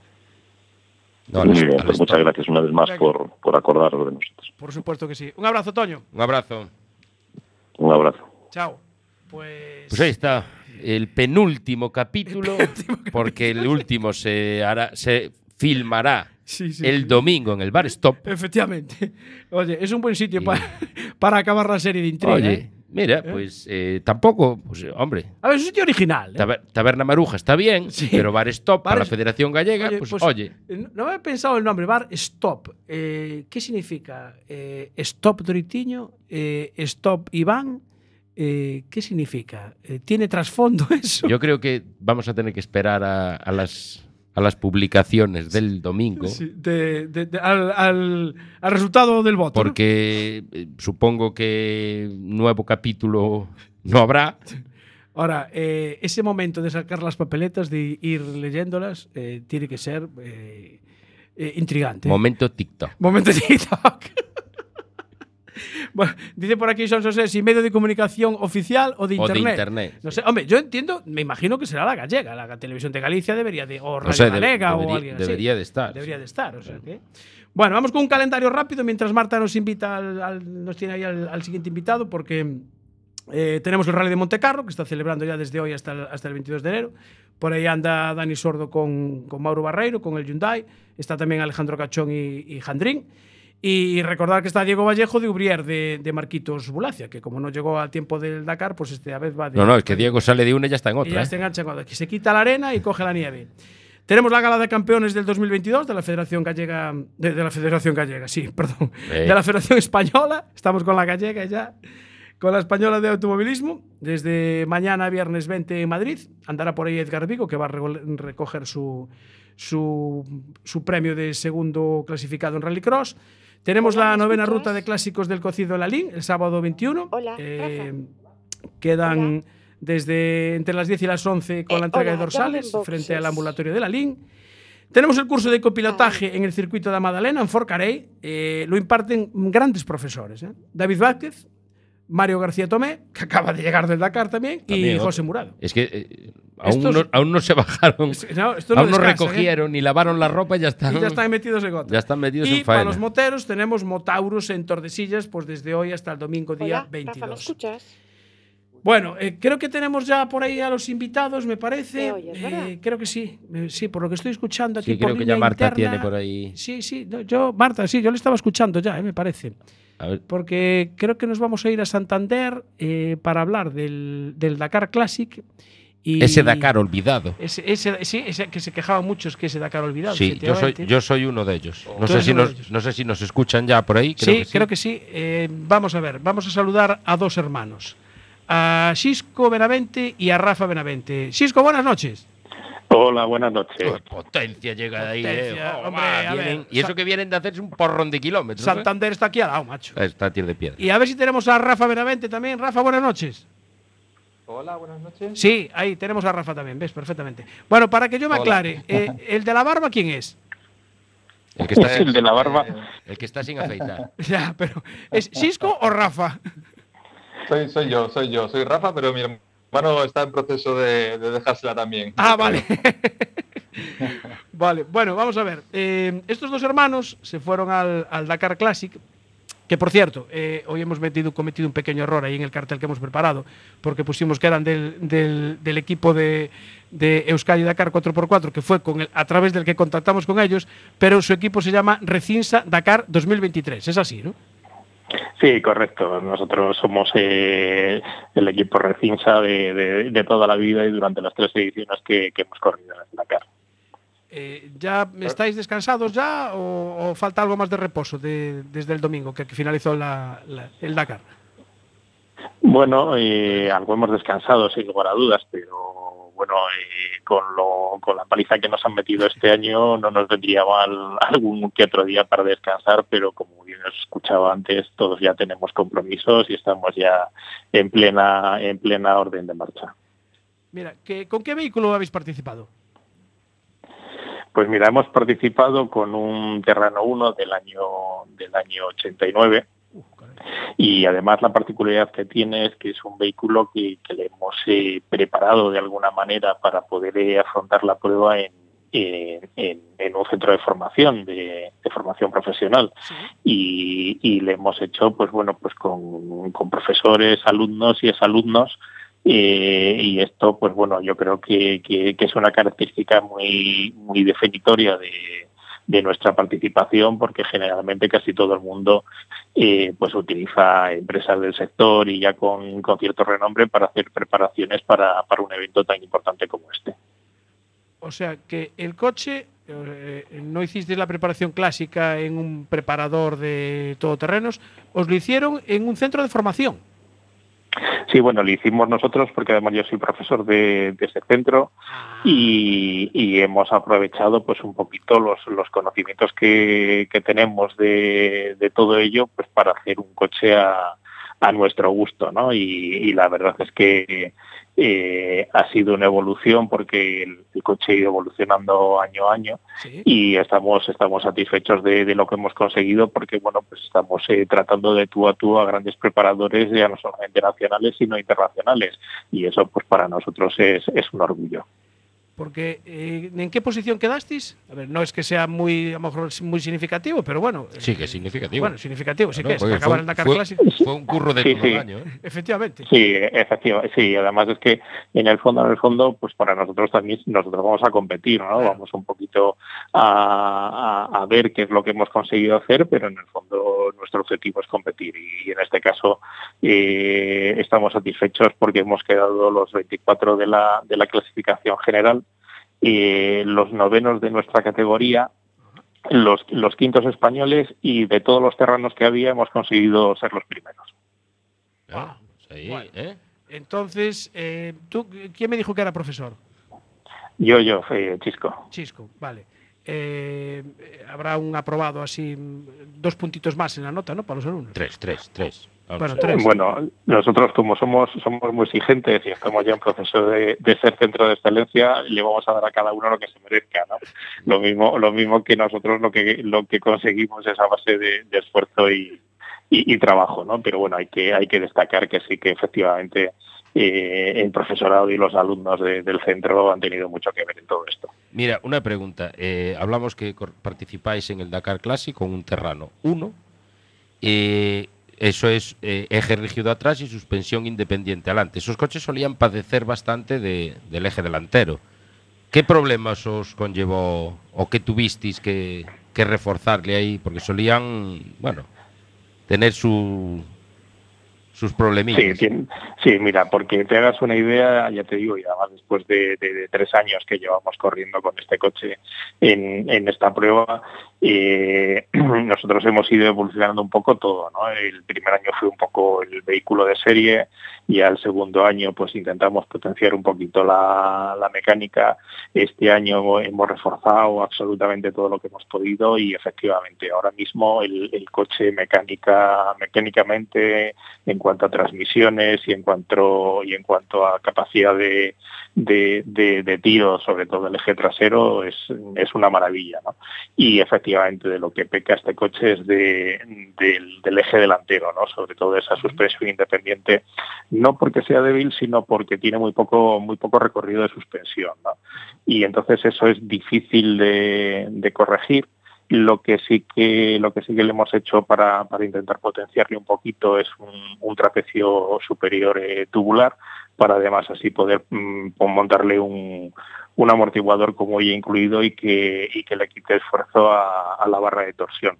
No, Muy bien, pues muchas gracias una vez más por, por acordaros de nosotros. Por supuesto que sí. Un abrazo, Toño. Un abrazo. Un abrazo. Chao. Pues, Pues ahí está. El penúltimo capítulo, porque el último se hará, se filmará Sí, sí, el domingo en el bar Stop. Efectivamente. Oye, es un buen sitio para, para acabar la serie de intriga. Oye, ¿eh? mira, pues eh, tampoco, pues hombre, A ver, es un sitio original. ¿eh? Taber- Taberna Maruja está bien, Sí. pero Bar Stop para la Federación Gallega, Oye, pues, pues, oye, eh, No me he pensado el nombre, Bar Stop. Eh, ¿Qué significa? Eh, stop Doritiño, eh, Stop Iván. Eh, ¿Qué significa? Eh, ¿Tiene trasfondo eso? yo creo que vamos a tener que esperar a, a las a las publicaciones del domingo, Sí, de- de- de- al, al- al resultado del voto. porque eh, supongo que nuevo capítulo no habrá. Ahora, eh, ese momento de sacar las papeletas, de ir leyéndolas, eh, tiene que ser eh, intrigante. Momento TikTok. Momento TikTok. Bueno, dice por aquí Son José, si medio de comunicación oficial o de O de internet. internet. No sé, hombre, yo entiendo, me imagino que será la gallega, la televisión de Galicia debería de, o Radio No sé, de- Galega o alguien así. debería de estar. Debería de estar, o sea que- Bueno, vamos con un calendario rápido mientras Marta nos invita al, al- nos tiene ahí al, al siguiente invitado porque eh, tenemos el Rally de Montecarlo que está celebrando ya desde hoy hasta el, hasta el 22 de enero. Por ahí anda Dani Sordo con, con Mauro Barreiro, con el Hyundai. Está también Alejandro Cachón y, y Jandrín. Y recordar que está Diego Vallejo de Ubrier de, de Marquitos Bulacia, que como no llegó al tiempo del Dakar, pues esta vez va de. No, no, es que Diego sale de una y ya está en Y otra. ya ¿eh? se engancha cuando que se quita la arena y coge la nieve. Tenemos la gala de campeones del 2022 de la Federación Gallega, de, de la Federación Gallega, sí, perdón, Eh. de la Federación Española. Estamos con la gallega ya. con la española de automovilismo. Desde mañana, viernes 20 en Madrid. Andará por ahí Edgar Vigo, que va a recoger su, su, su premio de segundo clasificado en Rallycross. Tenemos Hola, la ¿me novena escuchas? ruta de clásicos del Cocido de la Lin, el sábado 21. Hola, Eh, quedan desde entre las 10 y las 11 con Eh, la entrega hola, de dorsales frente al ambulatorio de la Lin. Tenemos el curso de copilotaje en el circuito de Madalena, en Forcarey. Eh, lo imparten grandes profesores. ¿eh? David Vázquez, Mario García Tomé, que acaba de llegar del Dakar también, También, y otro. José Murado. Es que eh, aún, Estos- no, aún no se bajaron, Es- no, esto no aún no ¿eh? recogieron ni lavaron la ropa y ya están, Y ya están metidos en otra. ya están metidos y en para faena. los moteros tenemos Motauros en Tordesillas, pues desde hoy hasta el domingo día Hola, 22. Rafa, ¿me escuchas? Bueno, eh, creo que tenemos ya por ahí a los invitados, me parece. Eh, creo que sí. Eh, sí, por lo que estoy escuchando aquí Sí, por creo que ya Marta interna. tiene por ahí. Sí, sí. no, yo, Marta, sí, yo le estaba escuchando ya, eh, me parece. A ver, Porque creo que nos vamos a ir a Santander eh, para hablar del, del Dakar Classic. Y ese Dakar olvidado. Ese, ese- sí, ese que se quejaban muchos que ese Dakar olvidado. Sí, yo soy, yo soy uno de ellos. No Tú sé, si nos, ellos. no sé si nos escuchan ya por ahí. Creo sí, que sí. creo que sí. Eh, vamos a ver, vamos a saludar a dos hermanos. A Xisco Benavente y a Rafa Benavente. Xisco, buenas noches. Hola, buenas noches. Qué potencia llega de ahí. Potencia, eh. Oh, hombre, va, a vienen- ver, y eso que vienen de hacerse un porrón de kilómetros. ¿eh? Santander está aquí al lado, macho. Está a de piedra. Y a ver si tenemos a Rafa Benavente también. Rafa, buenas noches. Hola, buenas noches. Sí, ahí tenemos a Rafa también, ves perfectamente. Bueno, para que yo me Hola. aclare, eh, ¿el de la barba quién es? El que está, El de la barba. el que está sin afeitar. Ya, pero ¿es Xisco o Rafa? Soy, soy yo, soy yo, soy Rafa, pero mi hermano está en proceso de, de dejársela también. Ah, vale. vale, bueno, vamos a ver. Eh, estos dos hermanos se fueron al, Dakar Classic. Que por cierto, eh, hoy hemos metido, cometido un pequeño error ahí en el cartel que hemos preparado, porque pusimos que eran del, del- del equipo de, de Euskadi Dakar 4x4, que fue con el- a través del que contactamos con ellos, pero su equipo se llama Recinsa Dakar 2023. Es así, ¿no? Sí, correcto. Nosotros somos eh, el equipo Recinsa de, de- de toda la vida y durante las tres ediciones que, que hemos corrido en Dakar. Eh, ¿Ya estáis descansados ya o, o falta algo más de reposo de- desde el domingo que, que finalizó la- la- el Dakar? Bueno, eh, algo hemos descansado sin lugar a dudas, pero bueno, eh, con, lo, con la paliza que nos han metido este año no nos vendría mal algún que otro día para descansar, pero como bien os escuchaba antes, todos ya tenemos compromisos y estamos ya en plena, en plena orden de marcha. Mira, ¿qué- ¿con qué vehículo habéis participado? Pues mira, hemos participado con un Terrano 1 del año del año 89 y además la particularidad que tiene es que es un vehículo que, que le hemos eh, preparado de alguna manera para poder eh, afrontar la prueba en, en- en- en un centro de formación, de, de formación profesional. Y, y le hemos hecho, pues bueno, pues con, con profesores, alumnos y exalumnos. eh, y esto, pues bueno, yo creo que, que- que es una característica muy, muy definitoria de, de nuestra participación, porque generalmente casi todo el mundo eh, pues utiliza empresas del sector y ya con, con cierto renombre para hacer preparaciones para, para un evento tan importante como este. O sea, que el coche, eh, no hicisteis la preparación clásica en un preparador de todoterrenos, os lo hicieron en un centro de formación. Sí, bueno, lo hicimos nosotros porque además yo soy profesor de, de ese centro y, y hemos aprovechado pues un poquito los, los conocimientos que, que tenemos de, de todo ello pues para hacer un coche a, a nuestro gusto, ¿no? Y, y la verdad es que eh, ha sido una evolución porque el, el coche ha ido evolucionando año a año Sí. y estamos estamos satisfechos de, de lo que hemos conseguido porque bueno pues estamos eh, tratando de tú a tú a grandes preparadores ya no solamente nacionales sino internacionales y eso pues para nosotros es, es un orgullo Porque, eh, ¿en qué posición quedasteis? A ver, no es que sea muy, a lo mejor muy significativo, pero bueno. Sí, que es significativo. Bueno, significativo, sí Claro, que es. acabar fue- el Dakar fue- Classic. Fue un curro de Sí, todo sí. el año. ¿eh? Efectivamente. Sí, efectivamente, sí, además es que en el fondo, en el fondo, pues para nosotros también, nosotros vamos a competir, ¿no? Claro. Vamos un poquito a, a- a ver qué es lo que hemos conseguido hacer, pero en el fondo nuestro objetivo es competir y en este caso eh, estamos satisfechos porque hemos quedado los 24 de la, de la clasificación general, eh, los novenos de nuestra categoría, los, los quintos españoles y de todos los terrenos que había hemos conseguido ser los primeros. Ah, Bueno. ¿eh? Entonces, eh, ¿tú, ¿quién me dijo que era profesor? Yo, yo, eh, Chisco. Chisco, vale. Eh, eh, habrá un aprobado así, mm, dos puntitos más en la nota, ¿no? Para los alumnos. Tres, tres, tres. Vamos Bueno, tres. Nosotros como somos somos muy exigentes y estamos ya en proceso de, de ser centro de excelencia, le vamos a dar a cada uno lo que se merezca, ¿no? Lo mismo, lo mismo que nosotros lo que lo que conseguimos es a base de, de esfuerzo y, y- y trabajo, ¿no? Pero bueno, hay que hay que destacar que sí que efectivamente eh, el profesorado y los alumnos de- del centro han tenido mucho que ver en todo esto. Mira, una pregunta. Eh, hablamos que participáis en el Dakar Classic con un Terrano 1. Eh, eso es eh, eje rígido atrás y suspensión independiente adelante. Esos coches solían padecer bastante de- del eje delantero. ¿Qué problemas os conllevó o qué tuvisteis que, reforzarle ahí? Porque solían, bueno, tener su, sus problemillas. sí, mira, porque te hagas una idea, ya te digo, y además después de, tres años que llevamos corriendo con este coche en esta prueba, eh, nosotros hemos ido evolucionando un poco todo, ¿no? El primer año fue un poco el vehículo de serie y al segundo año pues intentamos potenciar un poquito la, la mecánica. Este año hemos reforzado absolutamente todo lo que hemos podido y efectivamente ahora mismo el, el coche mecánica, mecánicamente en cuanto a transmisiones y en cuanto y en cuanto a capacidad de, de, de- de tiro, sobre todo el eje trasero, es, es una maravilla. ¿no? Y efectivamente de lo que peca este coche es de, del, del eje delantero, ¿no? sobre todo esa suspensión independiente, no porque sea débil, sino porque tiene muy poco, muy poco recorrido de suspensión. ¿no? Y entonces eso es difícil de, de corregir. Lo que sí que lo que sí que le hemos hecho para, para intentar potenciarle un poquito es un, un trapecio superior eh, tubular para además así poder mm, pon- montarle un, un amortiguador como ya incluido y que, y que le quite esfuerzo a, a la barra de torsión.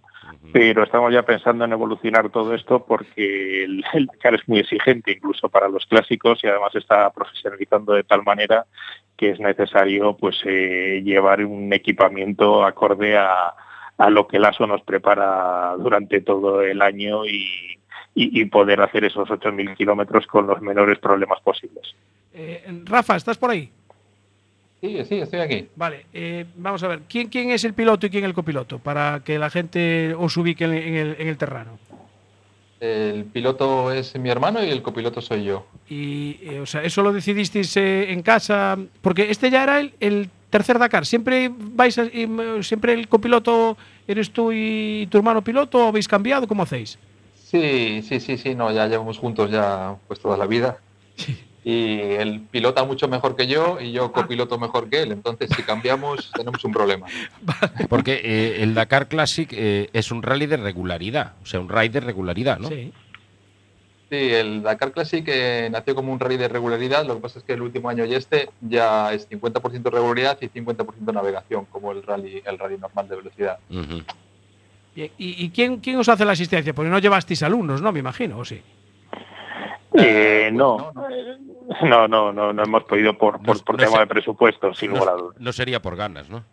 Pero estamos ya pensando en evolucionar todo esto porque el, el Dakar es muy exigente incluso para los clásicos y además está profesionalizando de tal manera que es necesario pues eh, llevar un equipamiento acorde a, a lo que el ASO nos prepara durante todo el año y, y- y poder hacer esos 8.000 kilómetros con los menores problemas posibles. Eh, Rafa, ¿estás por ahí? Sí, sí, estoy aquí. Vale, eh, vamos a ver, ¿quién, ¿quién es el piloto y quién el copiloto? Para que la gente os ubique en, en el, en el terreno. El piloto es mi hermano y el copiloto soy yo. Y, eh, o sea, eso lo decidisteis eh, en casa, porque este ya era el, el tercer Dakar. ¿Siempre vais a- y, mm, siempre el copiloto eres tú y tu hermano piloto o habéis cambiado? ¿Cómo hacéis? Sí, sí, sí, sí, no, ya llevamos juntos ya pues toda la vida. Y él pilota mucho mejor que yo y yo copiloto mejor que él. Entonces, si cambiamos, tenemos un problema. Porque eh, el Dakar Classic eh, es un rally de regularidad, o sea, un ride de regularidad, ¿no? Sí. Sí, el Dakar Classic eh, nació como un rally de regularidad. Lo que pasa es que el último año y este ya es 50% regularidad y 50% navegación, como el rally, el rally normal de velocidad. Bien, ¿Y, y quién, quién os hace la asistencia? Porque no llevasteis alumnos, ¿no? Me imagino, ¿o sí? Eh, no, no, no, no, no hemos podido por, por, No- por no tema de presupuesto, sin lugar a No, dudas. no sería por ganas, ¿no?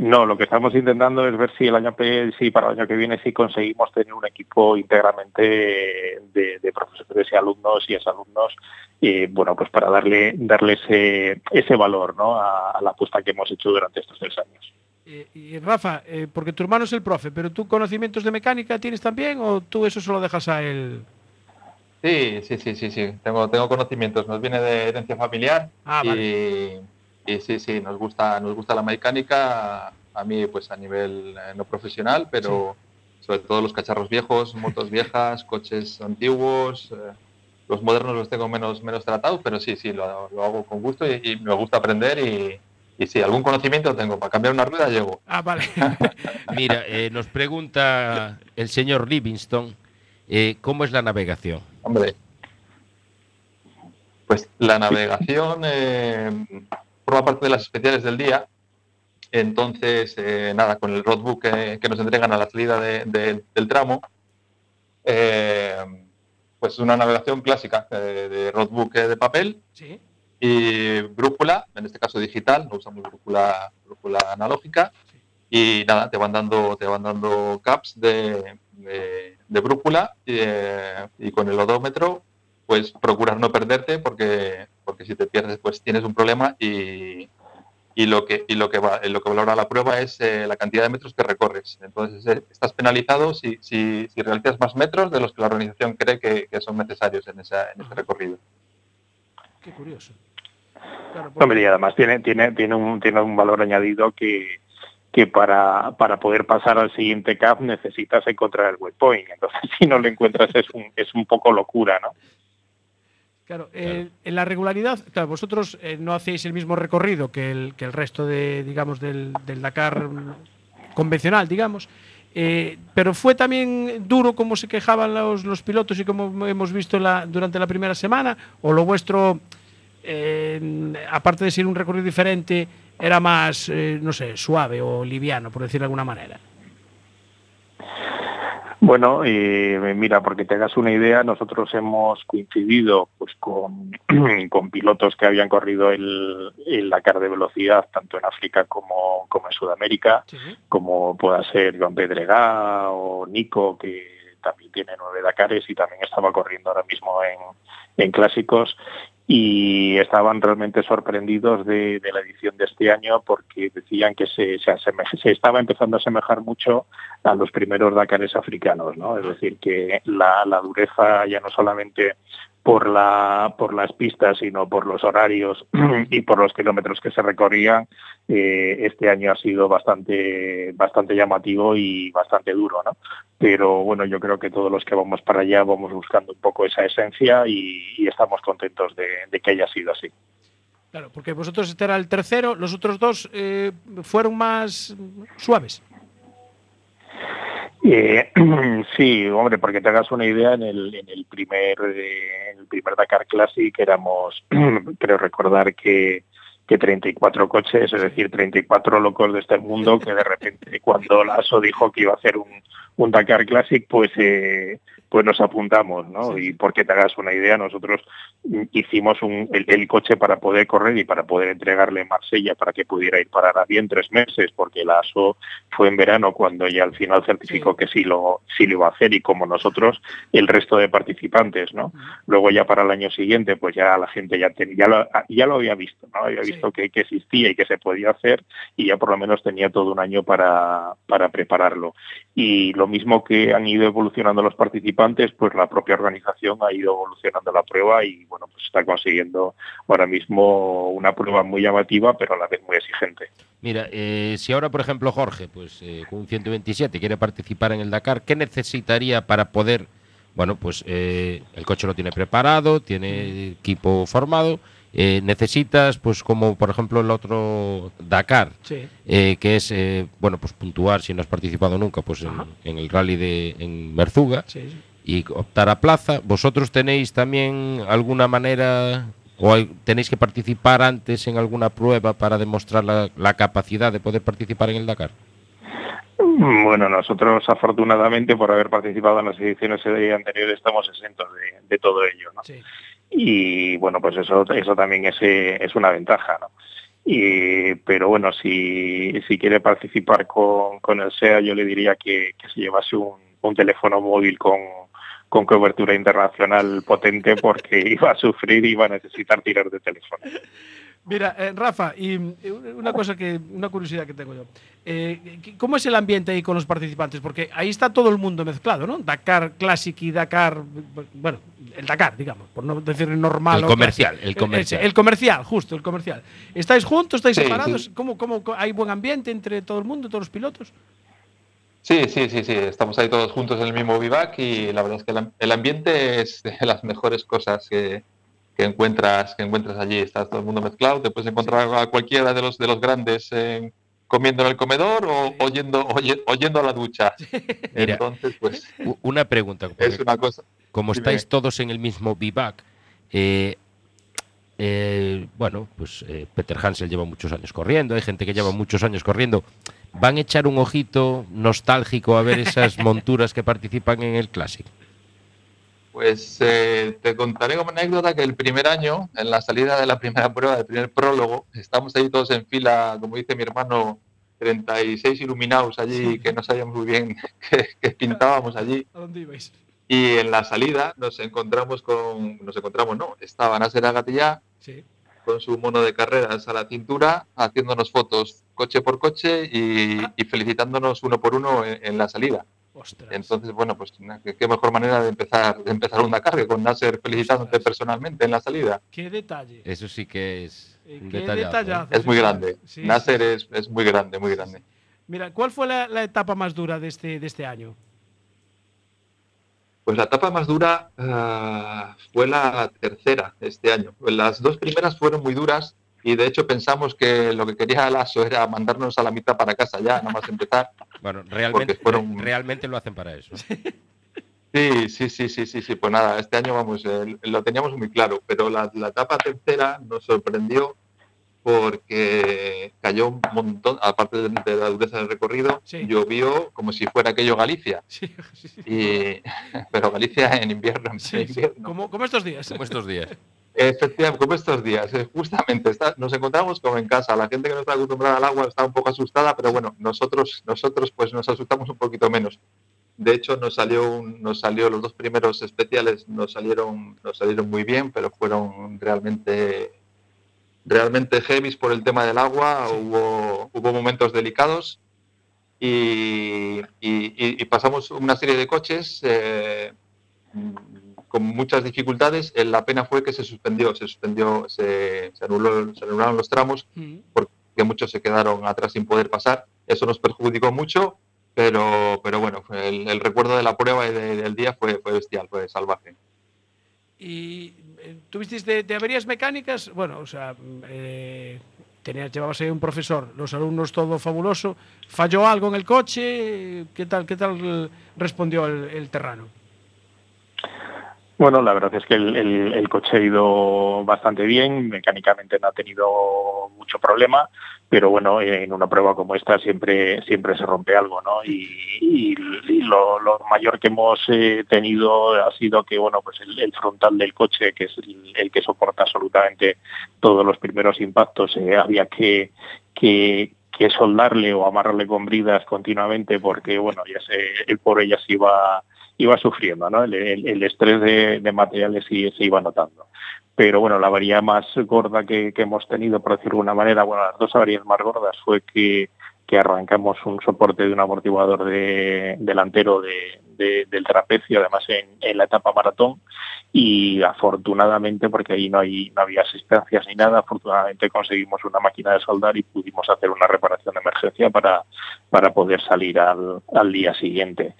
No, lo que estamos intentando es ver si el año que- si para el año que viene sí conseguimos tener un equipo íntegramente de, de profesores y alumnos y exalumnos, eh, bueno, pues para darle darle ese, ese valor ¿no? a, a la apuesta que hemos hecho durante estos tres años. Eh, y Rafa, eh, porque tu hermano es el profe, pero tú conocimientos de mecánica tienes también o tú eso solo dejas a él? Sí, sí, sí, sí, sí. Tengo, tengo conocimientos. Nos viene de herencia familiar Ah, y, y sí, sí, nos gusta, nos gusta la mecánica. A mí, pues a nivel eh, no profesional, pero sobre todo los cacharros viejos, motos viejas, coches antiguos. eh, los modernos los tengo menos, menos tratados, pero sí, sí, lo, lo hago con gusto y, y me gusta aprender y, y sí, algún conocimiento tengo. Para cambiar una rueda llego. Ah, vale. Mira, eh, nos pregunta el señor Livingston, eh, ¿cómo es la navegación? Hombre, pues la navegación eh, forma parte de las especiales del día. Entonces, eh, nada, con el roadbook que, que nos entregan a la salida de- de- del tramo, eh, pues es una navegación clásica eh, de roadbook eh, de papel Sí. y brújula, en este caso digital, no usamos brújula, brújula analógica. Y nada, te van dando, te van dando caps de, de- brújula y, eh, y con el odómetro pues procurar no perderte porque, porque si te pierdes pues tienes un problema y, y lo que y lo que va lo que valora la prueba es eh, la cantidad de metros que recorres entonces eh, estás penalizado si, si, si, realizas más metros de los que la organización cree que, que son necesarios en, esa, en ese recorrido qué curioso claro, porque... Hombre, y además tiene tiene tiene un tiene un valor añadido que que para, para poder pasar al siguiente CAP necesitas encontrar el waypoint. Entonces, si no lo encuentras es un, es un poco locura, ¿no? Claro, eh, en la regularidad, claro, vosotros eh, no hacéis el mismo recorrido que el, que el resto de, digamos, del, del Dakar convencional, digamos. Eh, pero fue también duro como se quejaban los, los pilotos y como hemos visto la, durante la primera semana, o lo vuestro, eh, aparte de ser un recorrido diferente, era más, no sé, suave o liviano, por decir de alguna manera. Bueno, eh, mira, porque te hagas una idea, nosotros hemos coincidido pues con, con pilotos que habían corrido el, el, Dakar de velocidad, tanto en África como, como en Sudamérica, sí. como pueda ser Joan Pedregá o Nico, que también tiene nueve Dakares y también estaba corriendo ahora mismo en, en clásicos y estaban realmente sorprendidos de, la edición de este año porque decían que se, se, estaba empezando a asemejar mucho a los primeros Dakares africanos, ¿no? Es decir, que la, la dureza ya no solamente por la por las pistas sino por los horarios y por los kilómetros que se recorrían eh, este año ha sido bastante bastante llamativo y bastante duro no pero bueno yo creo que todos los que vamos para allá vamos buscando un poco esa esencia y, estamos contentos de, de, que haya sido así. Claro porque vosotros este era el tercero los otros dos eh, fueron más suaves eh, sí, hombre, porque te hagas una idea, en el, primer eh, el primer Dakar Classic éramos, creo recordar que que 34 coches, es decir, 34 locos de este mundo que de repente cuando Lasso dijo que iba a hacer un, un Dakar Classic, pues eh, pues nos apuntamos, ¿no? Y porque te hagas una idea, nosotros hicimos un, el, el, coche para poder correr y para poder entregarle en Marsella para que pudiera ir para bien tres meses, porque la ASO fue en verano cuando ya al final certificó sí. que sí lo, sí lo iba a hacer y como nosotros el resto de participantes, ¿no? Uh -huh. Luego ya para el año siguiente, pues ya la gente ya, ten, ya, lo, ya lo había visto, ¿no? Había visto sí. que, que existía y que se podía hacer y ya por lo menos tenía todo un año para, para prepararlo. Y lo mismo que han ido evolucionando los participantes, pues la propia organización ha ido evolucionando la prueba y bueno, pues está consiguiendo ahora mismo una prueba muy llamativa, pero a la vez muy exigente. Mira, eh, si ahora, por ejemplo, Jorge, pues eh, con un 127 quiere participar en el Dakar, ¿qué necesitaría para poder, bueno, pues eh, el coche lo tiene preparado, tiene equipo formado, eh, necesitas, pues como por ejemplo el otro Dakar, sí. eh, que es, eh, bueno, pues puntuar si no has participado nunca, pues en, en el rally de en Merzuga, sí, sí. y optar a plaza. ¿Vosotros tenéis también alguna manera o hay, tenéis que participar antes en alguna prueba para demostrar la, la capacidad de poder participar en el Dakar? Bueno, nosotros afortunadamente por haber participado en las ediciones anteriores estamos exentos de, de todo ello, ¿no? Sí y bueno pues eso eso también es, es una ventaja ¿no? y pero bueno si, si quiere participar con, con el SEA yo le diría que, que se llevase un, un teléfono móvil con, con cobertura internacional potente porque iba a sufrir y iba a necesitar tirar de teléfono. Mira, eh, Rafa, y una cosa que, una curiosidad que tengo yo. Eh, ¿Cómo es el ambiente ahí con los participantes? Porque ahí está todo el mundo mezclado, ¿no? Dakar Classic y Dakar, bueno, el Dakar, digamos, por no decir normal. El comercial, el comercial. El, el, comercial, justo, el comercial. ¿Estáis juntos? ¿Estáis sí, separados? Sí. ¿Cómo, ¿Cómo hay buen ambiente entre todo el mundo, todos los pilotos? Sí, sí, sí, sí. Estamos ahí todos juntos en el mismo vivac y la verdad es que el ambiente es de las mejores cosas que, que encuentras que encuentras allí está todo el mundo mezclado te puedes encontrar a cualquiera de los de los grandes eh, comiendo en el comedor o oyendo oye, oyendo a la ducha. Mira, entonces pues una pregunta es una cosa como estáis todos en el mismo vivac eh, eh, bueno, pues eh, Peter Hansel lleva muchos años corriendo, hay gente que lleva muchos años corriendo. ¿Van a echar un ojito nostálgico a ver esas monturas que participan en el Classic? Pues eh, te contaré como anécdota que el primer año, en la salida de la primera prueba, del primer prólogo, estamos ahí todos en fila, como dice mi hermano, 36 iluminados allí, que no sabíamos muy bien qué, pintábamos allí. ¿A dónde ibais? Y en la salida nos encontramos con, nos encontramos, no, estaba Nasser Agatillá Sí. con su mono de carreras a la cintura, haciéndonos fotos coche por coche y, y felicitándonos uno por uno en, en la salida. Ostras. Entonces, bueno, pues qué, mejor manera de empezar, de empezar un Dakar que con Nasser felicitándote personalmente en la salida. Qué detalle. Eso sí que es Eh, un qué detallazo, ¿eh? detallazo. Es muy grande. sí, Nasser sí, Es, es muy grande, muy grande. Mira, ¿cuál fue la, la etapa más dura de este, de este año? Pues la etapa más dura ah, fue la tercera este año. Las dos primeras fueron muy duras y de hecho pensamos que lo que quería Lasso era mandarnos a la mitad para casa ya, nada más empezar. Bueno, realmente, fueron- realmente lo hacen para eso. Sí, sí, sí, sí, sí, sí. Pues nada, este año vamos, eh, lo teníamos muy claro, pero la, la etapa tercera nos sorprendió porque cayó un montón, aparte de, de la dureza del recorrido, Sí. llovió como si fuera aquello Galicia. Sí, sí, sí. Y, pero Galicia en invierno. en Sí, sí. invierno. Como, como estos días. Como estos días. Efectivamente, como estos días, eh, justamente está- nos encontramos como en casa. La gente que no está acostumbrada al agua está un poco asustada, pero bueno, nosotros, nosotros pues nos asustamos un poquito menos. De hecho, nos salió, un- nos salió los dos primeros especiales, nos salieron, nos salieron muy bien, pero fueron realmente, realmente heavies por el tema del agua. Hubo, hubo momentos delicados y, y- y- y pasamos una serie de coches. eh, con muchas dificultades. Eh, La pena fue que se suspendió, se suspendió, se, se anuló- se anularon los tramos Mm. porque muchos se quedaron atrás sin poder pasar. Eso nos perjudicó mucho, pero, pero bueno, el, el recuerdo de la prueba y de- del día fue, fue bestial, fue salvaje. ¿Y eh, tuvisteis de, de averías mecánicas? Bueno, o sea, eh, tenías, llevabas ahí un profesor, los alumnos todo fabuloso. ¿Falló algo en el coche? ¿Qué tal, qué tal respondió el, el terrano? Bueno, la verdad es que el, el- coche ha ido bastante bien, mecánicamente no ha tenido mucho problema, pero bueno, en una prueba como esta siempre siempre se rompe algo, ¿no? Y, lo, mayor que hemos eh, tenido ha sido que, bueno, pues el, frontal del coche, que es el, que soporta absolutamente todos los primeros impactos, eh, había que, que que soldarle o amarrarle con bridas continuamente porque bueno ya se el pobre ya se iba iba sufriendo, ¿no? El, estrés de, materiales sí se iba notando. Pero bueno, la avería más gorda que, hemos tenido, por decirlo de una manera, bueno, las dos averías más gordas fue que, arrancamos un soporte de un amortiguador de, delantero de, de- del trapecio, además en, la etapa maratón, y afortunadamente, porque ahí no, hay, no había asistencias ni nada, afortunadamente conseguimos una máquina de soldar y pudimos hacer una reparación de emergencia para, para poder salir al, al día siguiente.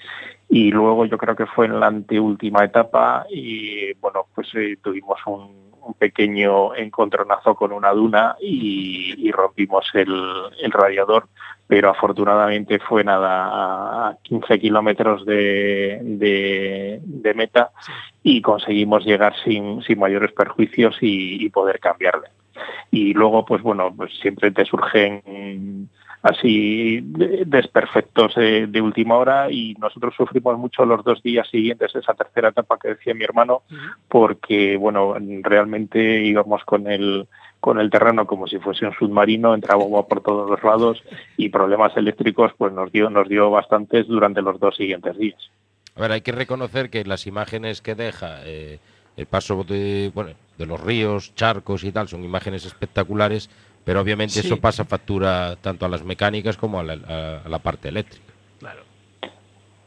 Y luego yo creo que fue en la anteúltima etapa y bueno, pues eh, tuvimos un, pequeño encontronazo con una duna y, rompimos el, radiador, pero afortunadamente fue nada a 15 kilómetros de meta y conseguimos llegar sin, sin mayores perjuicios y, y poder cambiarle. Y luego, pues bueno, pues siempre te surgen así de- desperfectos de, de última hora y nosotros sufrimos mucho los dos días siguientes esa tercera etapa que decía mi hermano porque bueno realmente íbamos con el con el terreno como si fuese un submarino entraba agua por todos los lados y problemas eléctricos pues nos dio nos dio bastantes durante los dos siguientes días. A ver, hay que reconocer que las imágenes que deja eh, el paso de, bueno, de los ríos, charcos y tal son imágenes espectaculares, pero obviamente Sí. eso pasa factura tanto a las mecánicas como a la, a- a la parte eléctrica. Claro.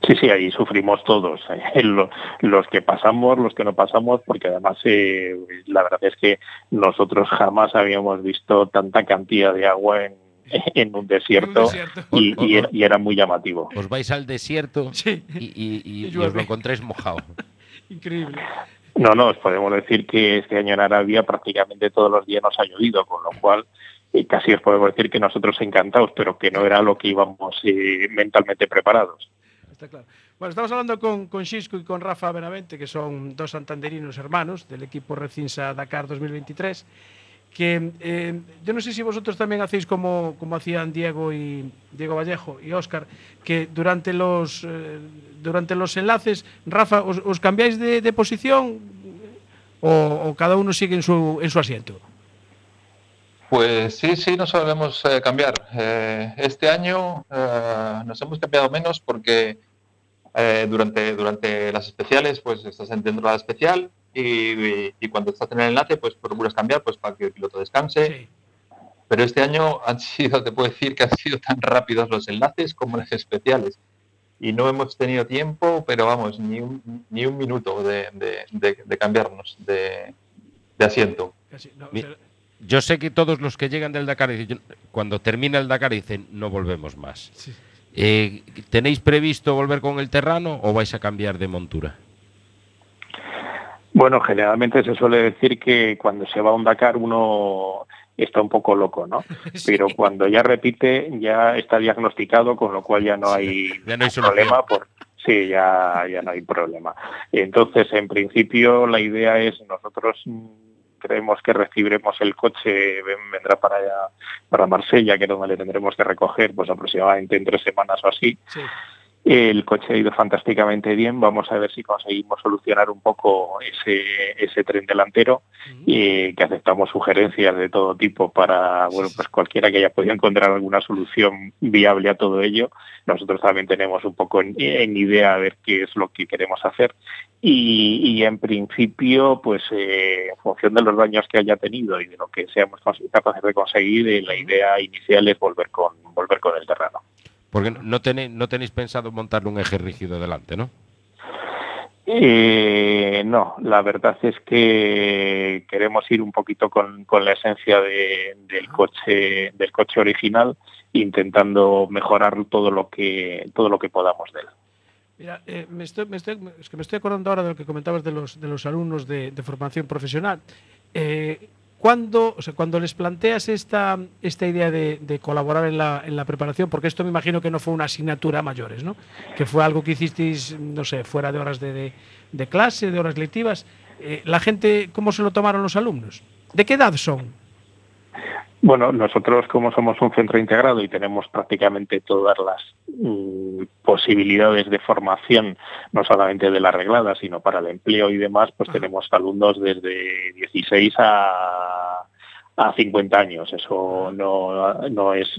Sí, sí, ahí sufrimos todos, eh, lo- los que pasamos, los que no pasamos, porque además eh, la verdad es que nosotros jamás habíamos visto tanta cantidad de agua en, en un desierto, desierto. Y, y era, y era muy llamativo. Os vais al desierto Sí. y, y- y- Y y os lo encontráis mojado. Increíble. No, no, os podemos decir que este año en Arabia prácticamente todos los días nos ha llovido, con lo cual eh, casi os podemos decir que nosotros encantados, pero que no era lo que íbamos eh, mentalmente preparados. Está claro. Bueno, estamos hablando con, con Xisco y con Rafa Benavente, que son dos santanderinos hermanos del equipo Recinsa Dakar 2023. Que eh, yo no sé si vosotros también hacéis como, como hacían Diego y Diego Vallejo y Óscar, que durante los eh, durante los enlaces, Rafa, os, os cambiáis de, de posición o, o cada uno sigue en su, en su asiento. Pues sí, sí, nos solemos eh, cambiar. Eh, este año eh, nos hemos cambiado menos porque eh, durante, durante las especiales, pues estás dentro de la especial y, y cuando estás en el enlace, pues procuras cambiar pues para que el piloto descanse. Sí. Pero este año han sido, te puedo decir que han sido tan rápidos los enlaces como las especiales. Y no hemos tenido tiempo, pero vamos, ni un, ni un minuto de, de- de- de cambiarnos de, asiento. Casi, no, Yo sé que todos los que llegan del Dakar, cuando termina el Dakar, dicen, no volvemos más. sí. Eh, ¿Tenéis previsto volver con el Terrano o vais a cambiar de montura? Bueno, generalmente se suele decir que cuando se va a un Dakar uno está un poco loco, ¿no? Pero cuando ya repite ya está diagnosticado, con lo cual ya no hay, Ya no hay problema. Por, sí, ya, ya no hay problema. Entonces, en principio, la idea es nosotros creemos que recibiremos el coche, ven- vendrá para allá, para Marsella, que es donde le tendremos que recoger, pues aproximadamente en tres semanas o así. sí. El coche ha ido fantásticamente bien. Vamos a ver si conseguimos solucionar un poco ese, ese tren delantero y que aceptamos sugerencias de todo tipo para, bueno, pues cualquiera que haya podido encontrar alguna solución viable a todo ello. Nosotros también tenemos un poco en, en idea a ver qué es lo que queremos hacer y, y en principio, pues eh, en función de los daños que haya tenido y de lo que seamos capaces de conseguir, eh, la idea inicial es volver con volver con el terreno. Porque no- tenéis, no tenéis pensado montarle un eje rígido delante, ¿no? Eh, no, la verdad es que queremos ir un poquito con, con la esencia de- del coche del coche original, intentando mejorar todo lo que todo lo que podamos de él. Mira, eh, me estoy, me estoy- es que me estoy acordando ahora de lo que comentabas de los, de los alumnos de, de formación profesional. Eh, ¿cuándo, o sea, cuando les planteas esta, esta idea de, colaborar en la, en la preparación, porque esto me imagino que no fue una asignatura a mayores, ¿no? que fue algo que hicisteis, no sé, fuera de horas de, de- de clase, de horas lectivas, eh, ¿la gente cómo se lo tomaron los alumnos? ¿De qué edad son? Bueno, nosotros como somos un centro integrado y tenemos prácticamente todas las mm, posibilidades de formación, no solamente de la reglada, sino para el empleo y demás, pues tenemos alumnos desde 16 a, a 50 años. Eso no, no es,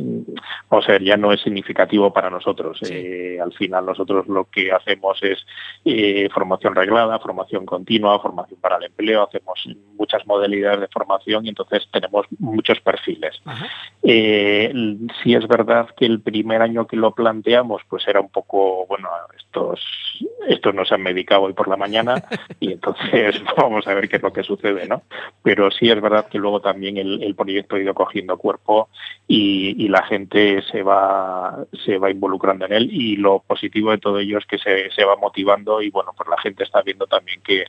o sea, ya no es significativo para nosotros. Sí. Eh, al final nosotros lo que hacemos es eh, formación reglada, formación continua, formación para el empleo, hacemos muchas modalidades de formación y entonces tenemos muchos perfiles. Eh, sí es verdad que el primer año que lo planteamos pues era un poco, bueno, estos, estos no se han medicado hoy por la mañana y entonces vamos a ver qué es lo que sucede, ¿no? Pero sí es verdad que luego también el, el proyecto ha ido cogiendo cuerpo y, la gente se va, se va involucrando en él. Y lo positivo de todo ello es que se, se va motivando y bueno, pues la gente está viendo también que,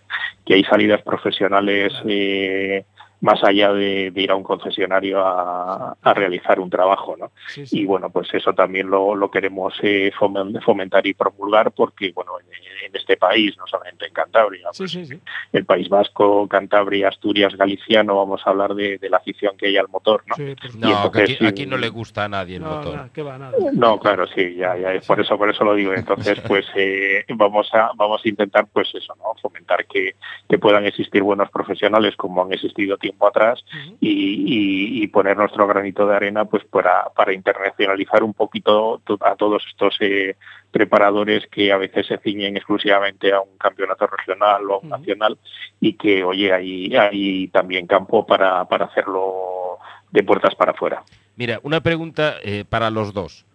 que hay salidas profesionales eh, más allá de, de ir a un concesionario a, a realizar un trabajo, ¿no? Sí, sí. Y bueno, pues eso también lo, lo queremos eh, fomen- fomentar y promulgar porque, bueno, en, en este país, no solamente en Cantabria, Sí, sí, sí. el País Vasco, Cantabria, Asturias, Galiciano, vamos a hablar de, de la afición que hay al motor, ¿no? No, entonces, aquí, no le gusta a nadie el no, motor. nada, que va, nada. No, claro, sí, ya, ya, es por eso, por eso lo digo. Entonces, pues eh, vamos a, vamos a intentar, pues eso, ¿no? Fomentar que, que puedan existir buenos profesionales como han existido tiempo atrás y, y- y poner nuestro granito de arena, pues para, para internacionalizar un poquito to- a todos estos eh, preparadores que a veces se ciñen exclusivamente a un campeonato regional o a un Ujú. nacional y que, oye, hay, hay también campo para, para hacerlo de puertas para afuera. Mira, una pregunta eh, para los dos.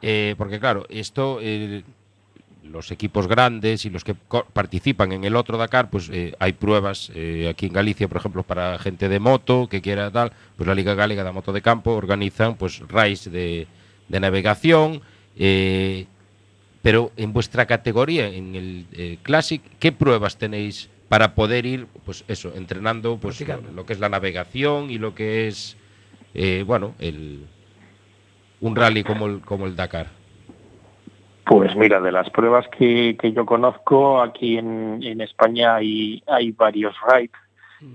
Eh, porque claro, esto, eh, los equipos grandes y los que participan en el otro Dakar, pues eh, hay pruebas eh, aquí en Galicia, por ejemplo, para gente de moto que quiera tal, pues la Liga Galega de Moto de Campo organizan pues raids de, de navegación. eh, pero en vuestra categoría, en el Classic, ¿qué pruebas tenéis para poder ir, pues eso, entrenando pues lo, lo que es la navegación y lo que es, eh, bueno, el, un rally como el, como el Dakar? Pues mira, de las pruebas que, que yo conozco, aquí en, en España hay, hay varios rides,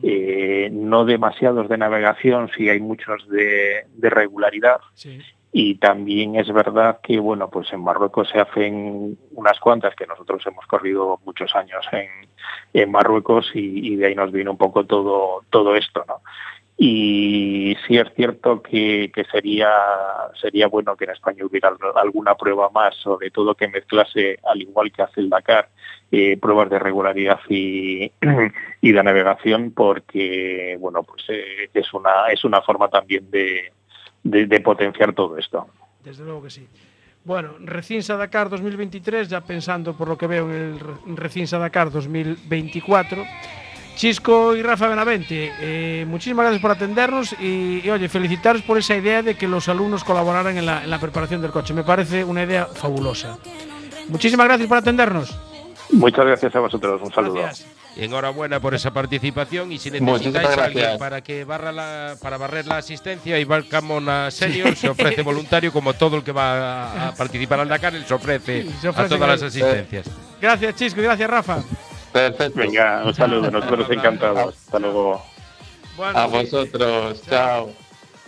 eh, no demasiados de navegación, sí hay muchos de, de regularidad. Sí. Y también es verdad que, bueno, pues en Marruecos se hacen unas cuantas que nosotros hemos corrido muchos años en, en Marruecos y, y de ahí nos viene un poco todo, todo esto, ¿no? Y sí es cierto que, sería sería bueno que en España hubiera alguna prueba más, sobre todo que mezclase, al igual que hace el Dakar, eh, pruebas de regularidad y, de navegación, porque bueno pues eh, es una es una forma también de, de, potenciar todo esto. Desde luego que sí. Bueno, Recinsa Dakar 2023, ya pensando por lo que veo en el Re- Recinsa Dakar 2024. Chisco y Rafa Benavente, eh, muchísimas gracias por atendernos y, y, oye, felicitaros por esa idea de que los alumnos colaboraran en la, en la preparación del coche. Me parece una idea fabulosa. Muchísimas gracias por atendernos. Muchas gracias a vosotros, un saludo. Gracias. Enhorabuena por esa participación y si necesitáis a alguien para que barra la, para barrer la asistencia, Iván Camona Senior se ofrece voluntario como todo el que va a, a participar al Dakar, él se ofrece, Se ofrece a todas las asistencias. Gracias, Chisco, y gracias, Rafa. Perfecto. Venga, un saludo, nosotros encantados. Hasta luego. Bueno, A vosotros. Chao.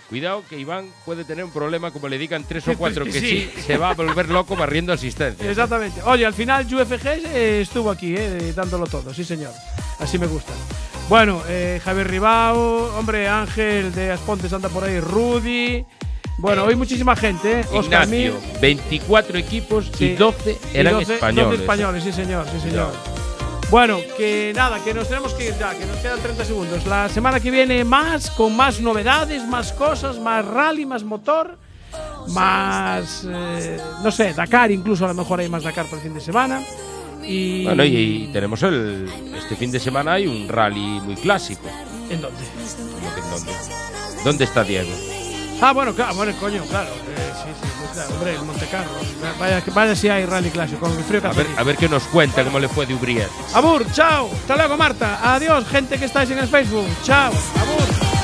Cuidado que Iván puede tener un problema, como le digan tres o cuatro que Sí. sí, se va a volver loco barriendo asistencia. Exactamente. Oye, al final UFG eh, estuvo aquí, eh, dándolo todo, sí señor. Así me gusta. Bueno, eh, Javier Ribao, hombre, Ángel de Aspontes anda por ahí, Rudy. Bueno, hoy muchísima gente, ¿eh? Oscar Ignacio, Mir. 24 equipos Sí. y 12 Y eran 12 españoles. 12 españoles, sí señor, sí señor. Bueno, que nada, que nos tenemos que ir ya, que nos quedan 30 segundos. La semana que viene más, con más novedades, más cosas, más rally, más motor, más, eh, no sé, Dakar, incluso a lo mejor hay más Dakar para el fin de semana. Y, Bueno, y, y tenemos el. Este fin de semana hay un rally muy clásico. ¿En dónde? ¿Cómo que en dónde? ¿Dónde está Diego? Ah, bueno, claro, bueno, coño, claro. eh, sí, sí, pues claro, hombre, el Monte Carlo. Vaya, vaya si hay rally clásico, con el frío que A hace ver, aquí. a ver qué nos cuenta cómo le fue de Ubrier. Abur, chao. Hasta luego, Marta. Adiós, gente que estáis en el Facebook. Chao. Abur.